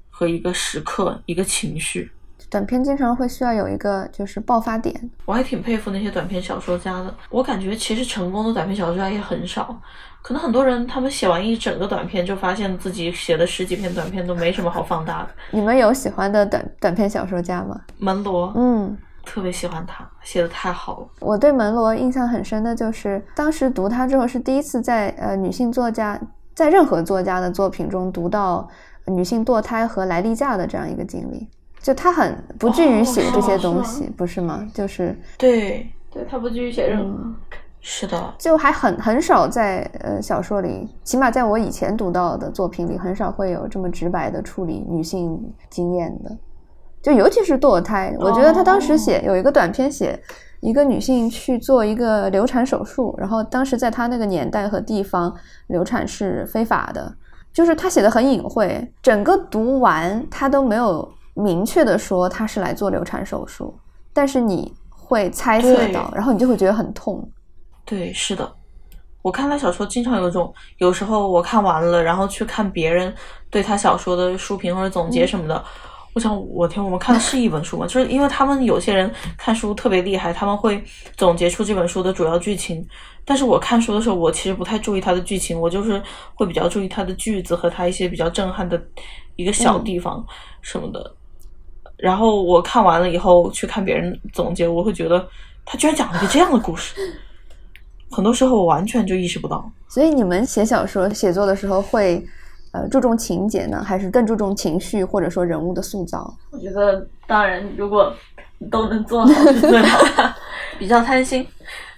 Speaker 3: 和一个时刻、一个情绪。
Speaker 1: 短片经常会需要有一个就是爆发点。
Speaker 3: 我还挺佩服那些短篇小说家的。我感觉其实成功的短篇小说家也很少，可能很多人他们写完一整个短片，就发现自己写的十几篇短片都没什么好放大的。
Speaker 1: 你们有喜欢的短短篇小说家吗？
Speaker 3: 门罗，
Speaker 1: 嗯，
Speaker 3: 特别喜欢他，写的太好了。
Speaker 1: 我对门罗印象很深的就是，当时读他之后是第一次在呃女性作家在任何作家的作品中读到女性堕胎和来例假的这样一个经历。就他很不至于写这些东西，不是吗？就是
Speaker 3: 对，
Speaker 2: 对他不至于写任何。
Speaker 3: 是的，
Speaker 1: 就还很很少在呃小说里，起码在我以前读到的作品里，很少会有这么直白的处理女性经验的。就尤其是堕胎，我觉得他当时写有一个短篇写一个女性去做一个流产手术，然后当时在她那个年代和地方，流产是非法的，就是他写的很隐晦，整个读完他都没有明确的说他是来做流产手术，但是你会猜测到，然后你就会觉得很痛。
Speaker 3: 对，是的。我看他小说经常有种，有时候我看完了，然后去看别人对他小说的书评或者总结什么的。我想，我天，我们看的是一本书吗？就是因为他们有些人看书特别厉害，他们会总结出这本书的主要剧情。但是我看书的时候，我其实不太注意它的剧情，我就是会比较注意它的句子和它一些比较震撼的一个小地方什么的。然后我看完了以后去看别人总结，我会觉得他居然讲了一个这样的故事。很多时候我完全就意识不到。
Speaker 1: 所以你们写小说写作的时候会呃注重情节呢，还是更注重情绪或者说人物的塑造？
Speaker 2: 我觉得当然，如果都能做好是最好的。
Speaker 3: 比较贪心。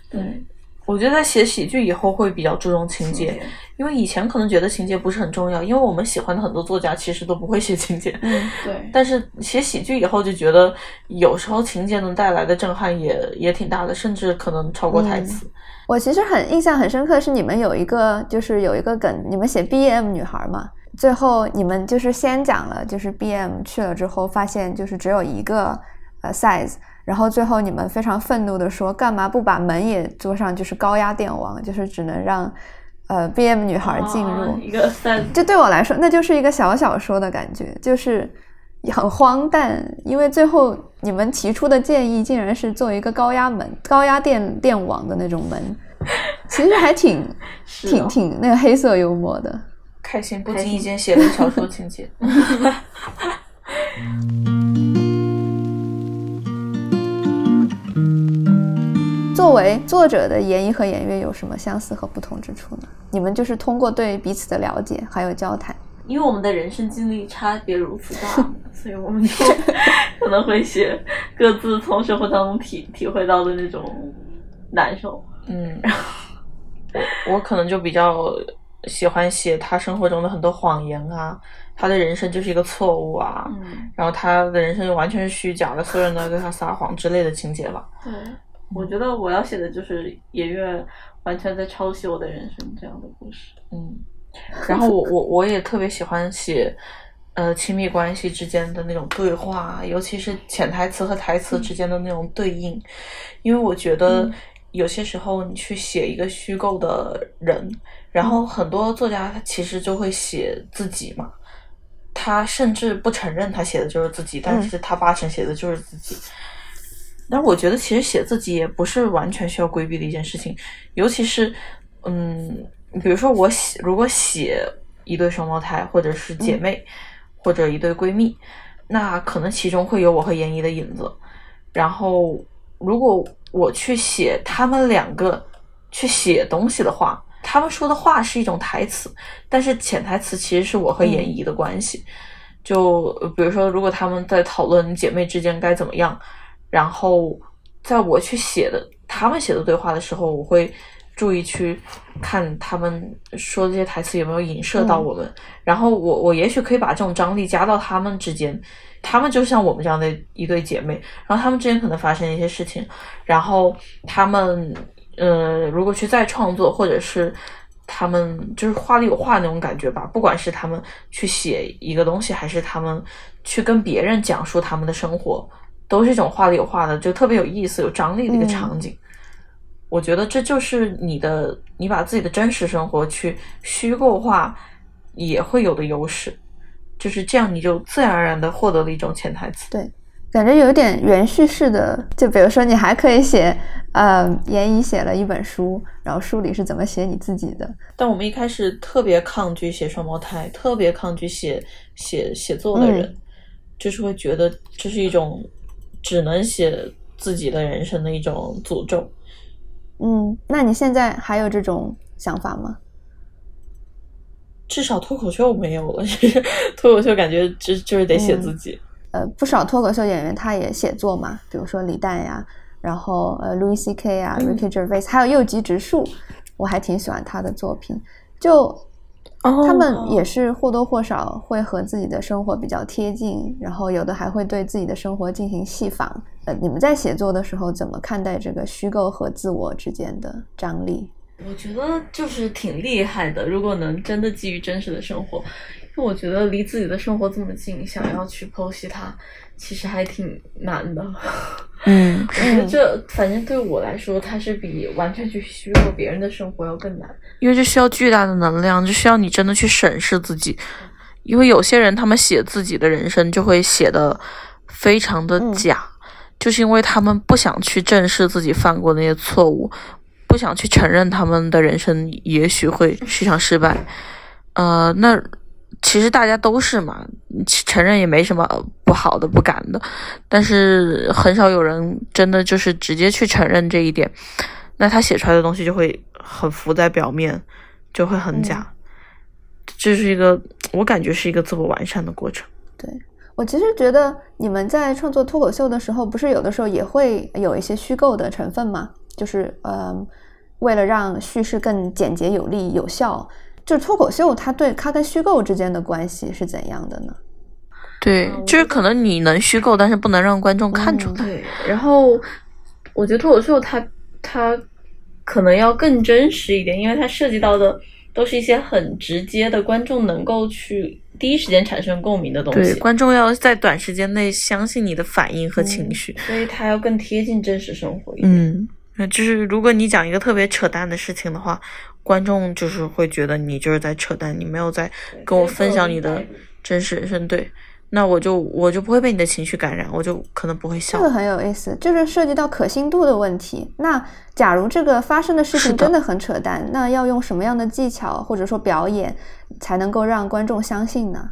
Speaker 2: 对，
Speaker 3: 我觉得在写喜剧以后会比较注重情节，因为以前可能觉得情节不是很重要，因为我们喜欢的很多作家其实都不会写情节。
Speaker 1: 嗯，
Speaker 2: 对，
Speaker 3: 但是写喜剧以后就觉得，有时候情节能带来的震撼也也挺大的，甚至可能超过台词。
Speaker 1: 我其实很印象很深刻是你们有一个就是有一个梗，你们写 B M 女孩嘛，最后你们就是先讲了，就是 B M 去了之后发现就是只有一个呃 size。然后最后你们非常愤怒的说，干嘛不把门也做上就是高压电网，就是只能让呃 B M 女孩进入。
Speaker 2: 一个三，
Speaker 1: 这对我来说那就是一个小小说的感觉，就是很荒诞，因为最后你们提出的建议竟然是做一个高压门、高压电电网的那种门，其实还挺 挺挺那个黑色幽默的，
Speaker 3: 开心不经意间写了小说情节。
Speaker 1: 作为作者的严一和严月有什么相似和不同之处呢？你们就是通过对彼此的了解还有交谈，
Speaker 2: 因为我们的人生经历差别如此大，所以我们就可能会写各自从生活当中体体会到的那种难受。
Speaker 3: 嗯，我我可能就比较喜欢写他生活中的很多谎言啊，他的人生就是一个错误啊，
Speaker 2: 嗯，
Speaker 3: 然后他的人生就完全是虚假的，所有人都在对他撒谎之类的情节吧。
Speaker 2: 对。我觉得我要写的就是演月完全在抄袭我的人生这样的故事。
Speaker 3: 嗯，然后我我我也特别喜欢写，呃，亲密关系之间的那种对话，尤其是潜台词和台词之间的那种对应，因为我觉得有些时候你去写一个虚构的人，然后很多作家他其实就会写自己嘛，他甚至不承认他写的就是自己，但是他八成写的就是自己。但是我觉得，其实写自己也不是完全需要规避的一件事情，尤其是，嗯，比如说我写，如果写一对双胞胎，或者是姐妹，或者一对闺蜜，那可能其中会有我和严怡的影子。然后，如果我去写他们两个去写东西的话，他们说的话是一种台词，但是潜台词其实是我和严怡的关系。就比如说，如果他们在讨论姐妹之间该怎么样。然后，在我去写的他们写的对话的时候，我会注意去看他们说的这些台词有没有影射到我们。然后我我也许可以把这种张力加到他们之间，他们就像我们这样的一对姐妹，然后他们之间可能发生一些事情，然后他们呃如果去再创作，或者是他们就是话里有话那种感觉吧，不管是他们去写一个东西，还是他们去跟别人讲述他们的生活。都是一种话里有话的，就特别有意思、有张力的一个场景。我觉得这就是你的，你把自己的真实生活去虚构化，也会有的优势。就是这样，你就自然而然的获得了一种潜台词。
Speaker 1: 对，感觉有点原叙事的。就比如说，你还可以写，呃，严怡写了一本书，然后书里是怎么写你自己的。
Speaker 3: 但我们一开始特别抗拒写双胞胎，特别抗拒写写写作的人，就是会觉得这是一种。只能写自己的人生的一种诅咒。
Speaker 1: 嗯，那你现在还有这种想法吗？
Speaker 3: 至少脱口秀没有了。脱口秀感觉就就是得写自己。
Speaker 1: 呃，不少脱口秀演员他也写作嘛，比如说李诞呀，然后呃，Louis C.K. 啊，Ricky Gervais，还有右吉直树，我还挺喜欢他的作品。就。他们也是或多或少会和自己的生活比较贴近，然后有的还会对自己的生活进行细访。呃，你们在写作的时候怎么看待这个虚构和自我之间的张力？
Speaker 2: 我觉得就是挺厉害的，如果能真的基于真实的生活，因为我觉得离自己的生活这么近，想要去剖析它，其实还挺难的。
Speaker 1: 嗯，
Speaker 2: 我觉得这反正对我来说，它是比完全去虚构别人的生活要更难，
Speaker 3: 因为这需要巨大的能量，就需要你真的去审视自己。因为有些人他们写自己的人生就会写的非常的假，就是因为他们不想去正视自己犯过那些错误，不想去承认他们的人生也许会是场失败。呃，那。其实大家都是嘛，承认也没什么不好的、不敢的，但是很少有人真的就是直接去承认这一点，那他写出来的东西就会很浮在表面，就会很假，这是一个我感觉是一个自我完善的过程。
Speaker 1: 对。我其实觉得你们在创作脱口秀的时候，不是有的时候也会有一些虚构的成分吗？就是呃，为了让叙事更简洁、有力、有效，就是脱口秀它对它跟虚构之间的关系是怎样的呢？
Speaker 3: 对，就是可能你能虚构，但是不能让观众看出来。
Speaker 2: 对，然后我觉得脱口秀它它可能要更真实一点，因为它涉及到的都是一些很直接的，观众能够去第一时间产生共鸣的东
Speaker 3: 对，
Speaker 2: 西，
Speaker 3: 观众要在短时间内相信你的反应和情绪。
Speaker 2: 所以它要更贴近真实生活一点。
Speaker 3: 嗯，就是如果你讲一个特别扯淡的事情的话，观众就是会觉得你就是在扯淡，你没有在跟我分享你的真实人生。对，那我就我就不会被你的情绪感染，我就可能不会笑
Speaker 1: 这。个很有意思，就是涉及到可信度的问题。那假如这个发生的事情真的很扯淡，那要用什么样的技巧或者说表演才能够让观众相信呢？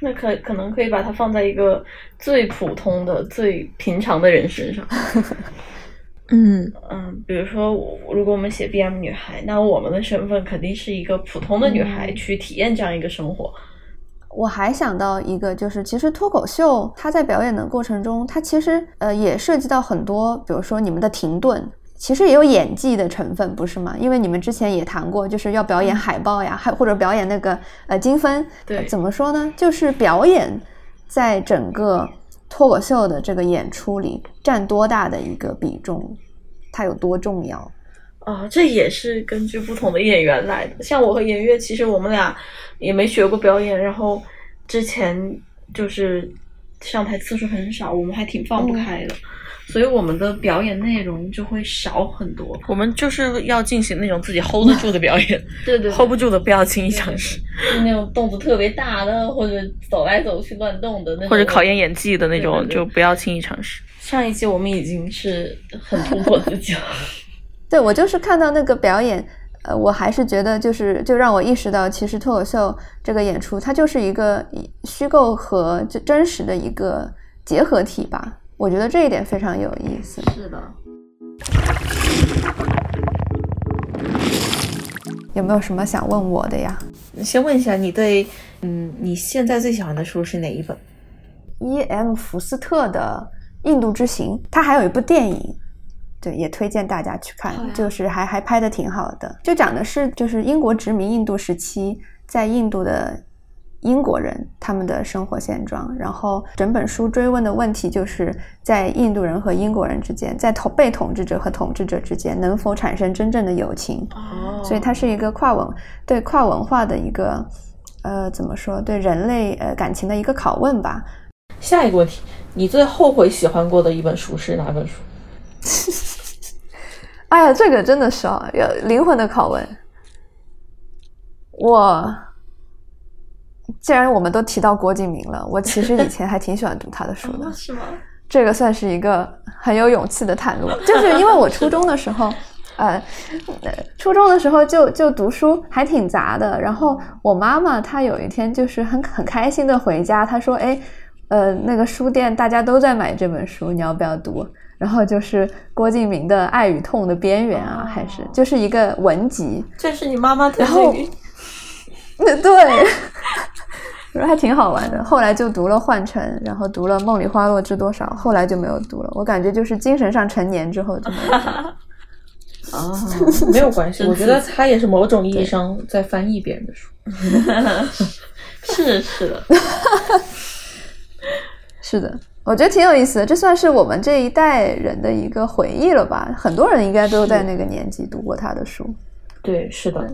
Speaker 2: 那可可能可以把它放在一个最普通的、最平常的人身上。
Speaker 3: 嗯，
Speaker 2: 嗯，比如说，我如果我们写 BM 女孩，那我们的身份肯定是一个普通的女孩，
Speaker 1: 嗯
Speaker 2: 去体验这样一个生活。
Speaker 1: 我还想到一个，就是其实脱口秀它在表演的过程中，它其实呃也涉及到很多，比如说你们的停顿，其实也有演技的成分，不是吗？因为你们之前也谈过，就是要表演海报呀，还或者表演那个呃金分，
Speaker 2: 对
Speaker 1: 呃怎么说呢？就是表演在整个脱口秀的这个演出里占多大的一个比重，它有多重要？
Speaker 2: 啊、这也是根据不同的演员来的。像我和颜悦，其实我们俩也没学过表演，然后之前就是上台次数很少，我们还挺放不开的，所以我们的表演内容就会少很多。
Speaker 3: 我们就是要进行那种自己 hold 得住的表演
Speaker 2: 对对
Speaker 3: ，hold 不住的不要轻易尝试，
Speaker 2: 就那种动作特别大的，或者走来走去乱动的那种，
Speaker 3: 或者考验演技的那种
Speaker 2: 对对对
Speaker 3: 就不要轻易尝试。
Speaker 2: 上一期我们已经是很突破自己了。
Speaker 1: 对我就是看到那个表演，呃，我还是觉得就是就让我意识到，其实脱口秀这个演出它就是一个虚构和真真实的一个结合体吧。我觉得这一点非常有意思。
Speaker 2: 是的，
Speaker 1: 有没有什么想问我的呀
Speaker 3: 先问一下，你对嗯你现在最喜欢的书是哪一本
Speaker 1: ？？E.M. 福斯特的《印度之行》，它还有一部电影。对，也推荐大家去看，就是还还拍的挺好的，就讲的是就是英国殖民印度时期，在印度的英国人他们的生活现状，然后整本书追问的问题就是在印度人和英国人之间，在统被统治者和统治者之间能否产生真正的友情，
Speaker 2: 哦
Speaker 1: 所以它是一个跨文对跨文化的一个呃怎么说对人类呃感情的一个拷问吧。
Speaker 3: 下一个问题，你最后悔喜欢过的一本书是哪本书？
Speaker 1: 哎呀，这个真的是啊，有灵魂的拷问。我既然我们都提到郭敬明了，我其实以前还挺喜欢读他的书的。
Speaker 2: 是吗？
Speaker 1: 这个算是一个很有勇气的袒露，就是因为我初中的时候，呃，呃初中的时候就就读书还挺杂的。然后我妈妈她有一天就是很很开心的回家，她说：“哎，呃，那个书店大家都在买这本书，你要不要读？”然后就是郭敬明的《爱与痛的边缘》啊，还是就是一个文集，
Speaker 3: 这是你妈妈推
Speaker 1: 然后
Speaker 3: 荐给
Speaker 1: 对，我 说还挺好玩的。后来就读了《幻城》，然后读了《梦里花落知多少》，后来就没有读了。我感觉就是精神上成年之后就没有读了。
Speaker 3: 啊，没有关系，我觉得他也是某种意义上在翻译别人的书。
Speaker 2: 是是的，
Speaker 1: 是的，我觉得挺有意思的，这算是我们这一代人的一个回忆了吧？很多人应该都在那个年纪读过他的书。
Speaker 3: 对，是的，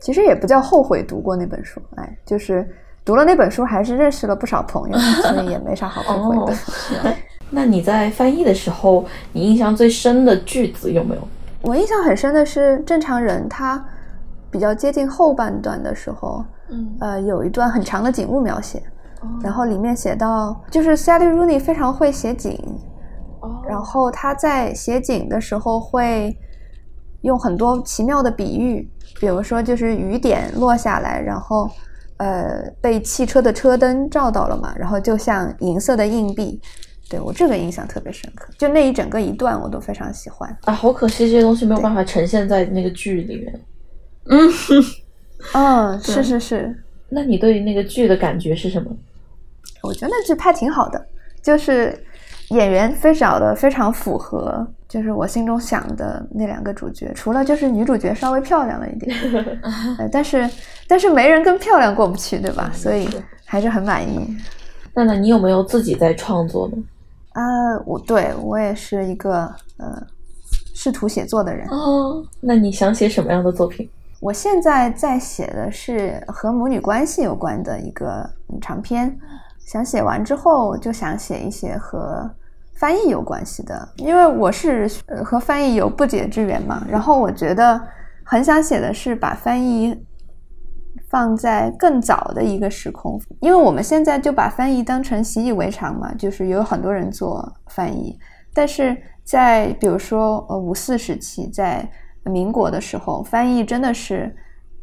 Speaker 1: 其实也不叫后悔读过那本书，哎，就是读了那本书，还是认识了不少朋友，所以也没啥好后悔的。
Speaker 3: 哦那你在翻译的时候，你印象最深的句子有没有？
Speaker 1: 我印象很深的是，正常人他比较接近后半段的时候，
Speaker 2: 嗯，
Speaker 1: 呃，有一段很长的景物描写，然后里面写到，就是 Sally Rooney 非常会写景，
Speaker 2: 哦
Speaker 1: 然后他在写景的时候会用很多奇妙的比喻，比如说就是雨点落下来，然后呃被汽车的车灯照到了嘛，然后就像银色的硬币。对我这个印象特别深刻，就那一整个一段我都非常喜欢。
Speaker 3: 啊，好可惜，这些东西没有办法呈现在那个剧里面。
Speaker 2: 嗯，
Speaker 1: 嗯，是是是，
Speaker 3: 那你对那个剧的感觉是什么？
Speaker 1: 我觉得那剧拍挺好的，就是演员非找的非常符合，就是我心中想的那两个主角，除了就是女主角稍微漂亮了一点，呃但是但是没人跟漂亮过不去，对吧？所以还是很满意。
Speaker 3: 娜娜，你有没有自己在创作呢？
Speaker 1: 啊、我对我也是一个呃试图写作的人。
Speaker 3: 哦，那你想写什么样的作品？
Speaker 1: 我现在在写的是和母女关系有关的一个嗯长篇，想写完之后就想写一些和翻译有关系的，因为我是和翻译有不解之缘嘛。然后我觉得很想写的是把翻译放在更早的一个时空，因为我们现在就把翻译当成习以为常嘛，就是有很多人做翻译，但是在比如说呃五四时期，在民国的时候，翻译真的是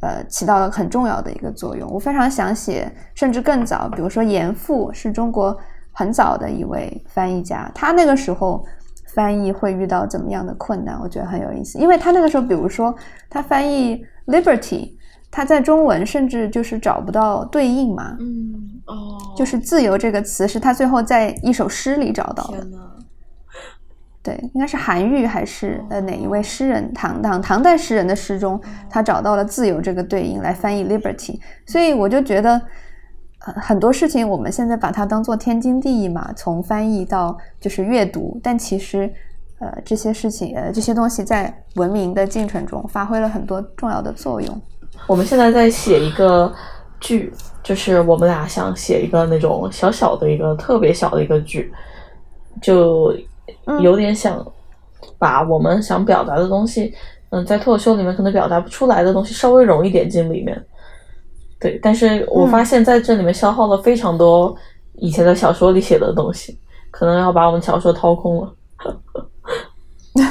Speaker 1: 呃起到了很重要的一个作用。我非常想写，甚至更早，比如说严复是中国很早的一位翻译家，他那个时候翻译会遇到怎么样的困难，我觉得很有意思，因为他那个时候，比如说他翻译 liberty。他在中文甚至就是找不到对应嘛，
Speaker 3: 嗯，哦，
Speaker 1: 就是“自由”这个词是他最后在一首诗里找到的。对，应该是韩愈还是呃哪一位诗人？唐唐唐代诗人的诗中，他找到了“自由”这个对应来翻译 “liberty”，所以我就觉得，呃，很多事情我们现在把它当做天经地义嘛，从翻译到就是阅读，但其实，呃，这些事情呃这些东西在文明的进程中发挥了很多重要的作用。
Speaker 3: 我们现在在写一个剧，就是我们俩想写一个那种小小的一个特别小的一个剧，就有点想把我们想表达的东西，嗯，在脱口秀里面可能表达不出来的东西，稍微融一点进里面。对，但是我发现在这里面消耗了非常多以前在小说里写的东西，可能要把我们小说掏空了。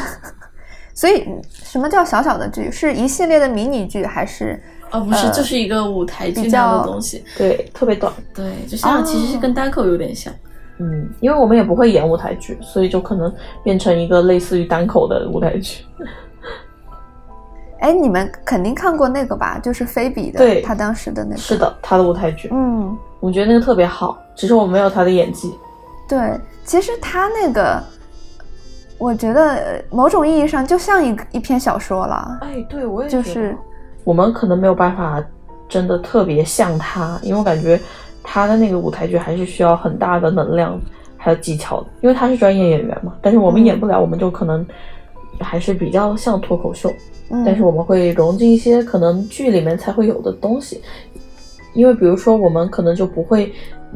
Speaker 1: 所以，什么叫小小的剧？是一系列的迷你剧，还是
Speaker 2: 哦，不是，
Speaker 1: 呃
Speaker 2: 就是一个舞台剧
Speaker 1: 比
Speaker 2: 那样
Speaker 1: 较
Speaker 2: 的东西。
Speaker 3: 对，特别短。
Speaker 2: 对，就像其实是跟单口有点像。
Speaker 3: 嗯，因为我们也不会演舞台剧，所以就可能变成一个类似于单口的舞台剧。
Speaker 1: 哎，你们肯定看过那个吧？就是菲比的，
Speaker 3: 对
Speaker 1: 他当时的那个。
Speaker 3: 是，的，他的舞台剧，
Speaker 1: 嗯，
Speaker 3: 我觉得那个特别好，只是我没有他的演技。
Speaker 1: 对，其实他那个，我觉得呃某种意义上就像一一篇小说了，
Speaker 3: 哎，对我也
Speaker 1: 就是
Speaker 3: 我们可能没有办法真的特别像他，因为我感觉他的那个舞台剧还是需要很大的能量还有技巧的，因为他是专业演员嘛。但是我们
Speaker 1: 嗯
Speaker 3: 演不了，我们就可能还是比较像脱口秀，
Speaker 1: 嗯，
Speaker 3: 但是我们会融进一些可能剧里面才会有的东西。因为比如说，我们可能就不会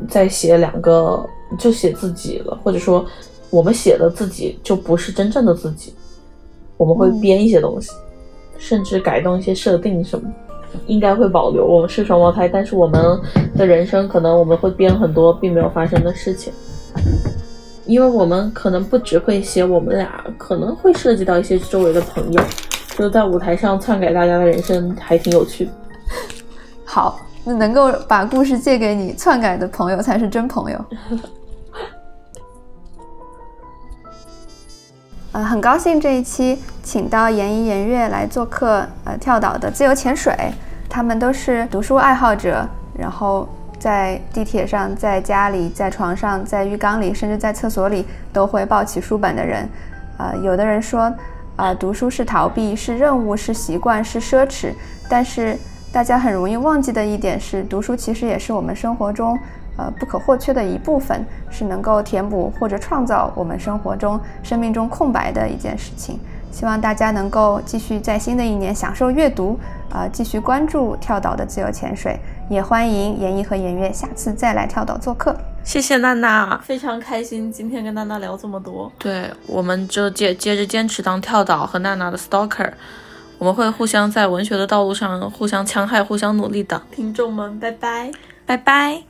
Speaker 3: 再写两个就写自己了，或者说我们写的自己就不是真正的自己，我们会
Speaker 1: 嗯
Speaker 3: 编一些东西，甚至改动一些设定什么。应该会保留我们是双胞胎，但是我们的人生可能我们会编很多并没有发生的事情，因为我们可能不只会写我们俩，可能会涉及到一些周围的朋友，就在舞台上篡改大家的人生，还挺有趣。
Speaker 1: 好，那能够把故事借给你篡改的朋友才是真朋友。呃，很高兴这一期请到严一、严月来做客，呃，跳岛的自由潜水，他们都是读书爱好者，然后在地铁上、在家里、在床上、在浴缸里，甚至在厕所里都会抱起书本的人。呃，有的人说，啊、读书是逃避，是任务，是习惯，是奢侈，但是大家很容易忘记的一点是，读书其实也是我们生活中呃不可或缺的一部分，是能够填补或者创造我们生活中、生命中空白的一件事情。希望大家能够继续在新的一年享受阅读，啊、继续关注跳岛的自由潜水，也欢迎严一和严月下次再来跳岛做客。
Speaker 3: 谢谢娜娜，
Speaker 2: 非常开心今天跟娜娜聊这么多。
Speaker 3: 对，我们就接接着坚持当跳岛和娜娜的 stalker，我们会互相在文学的道路上互相戕害、互相努力的。
Speaker 2: 听众们，拜拜。
Speaker 3: 拜拜。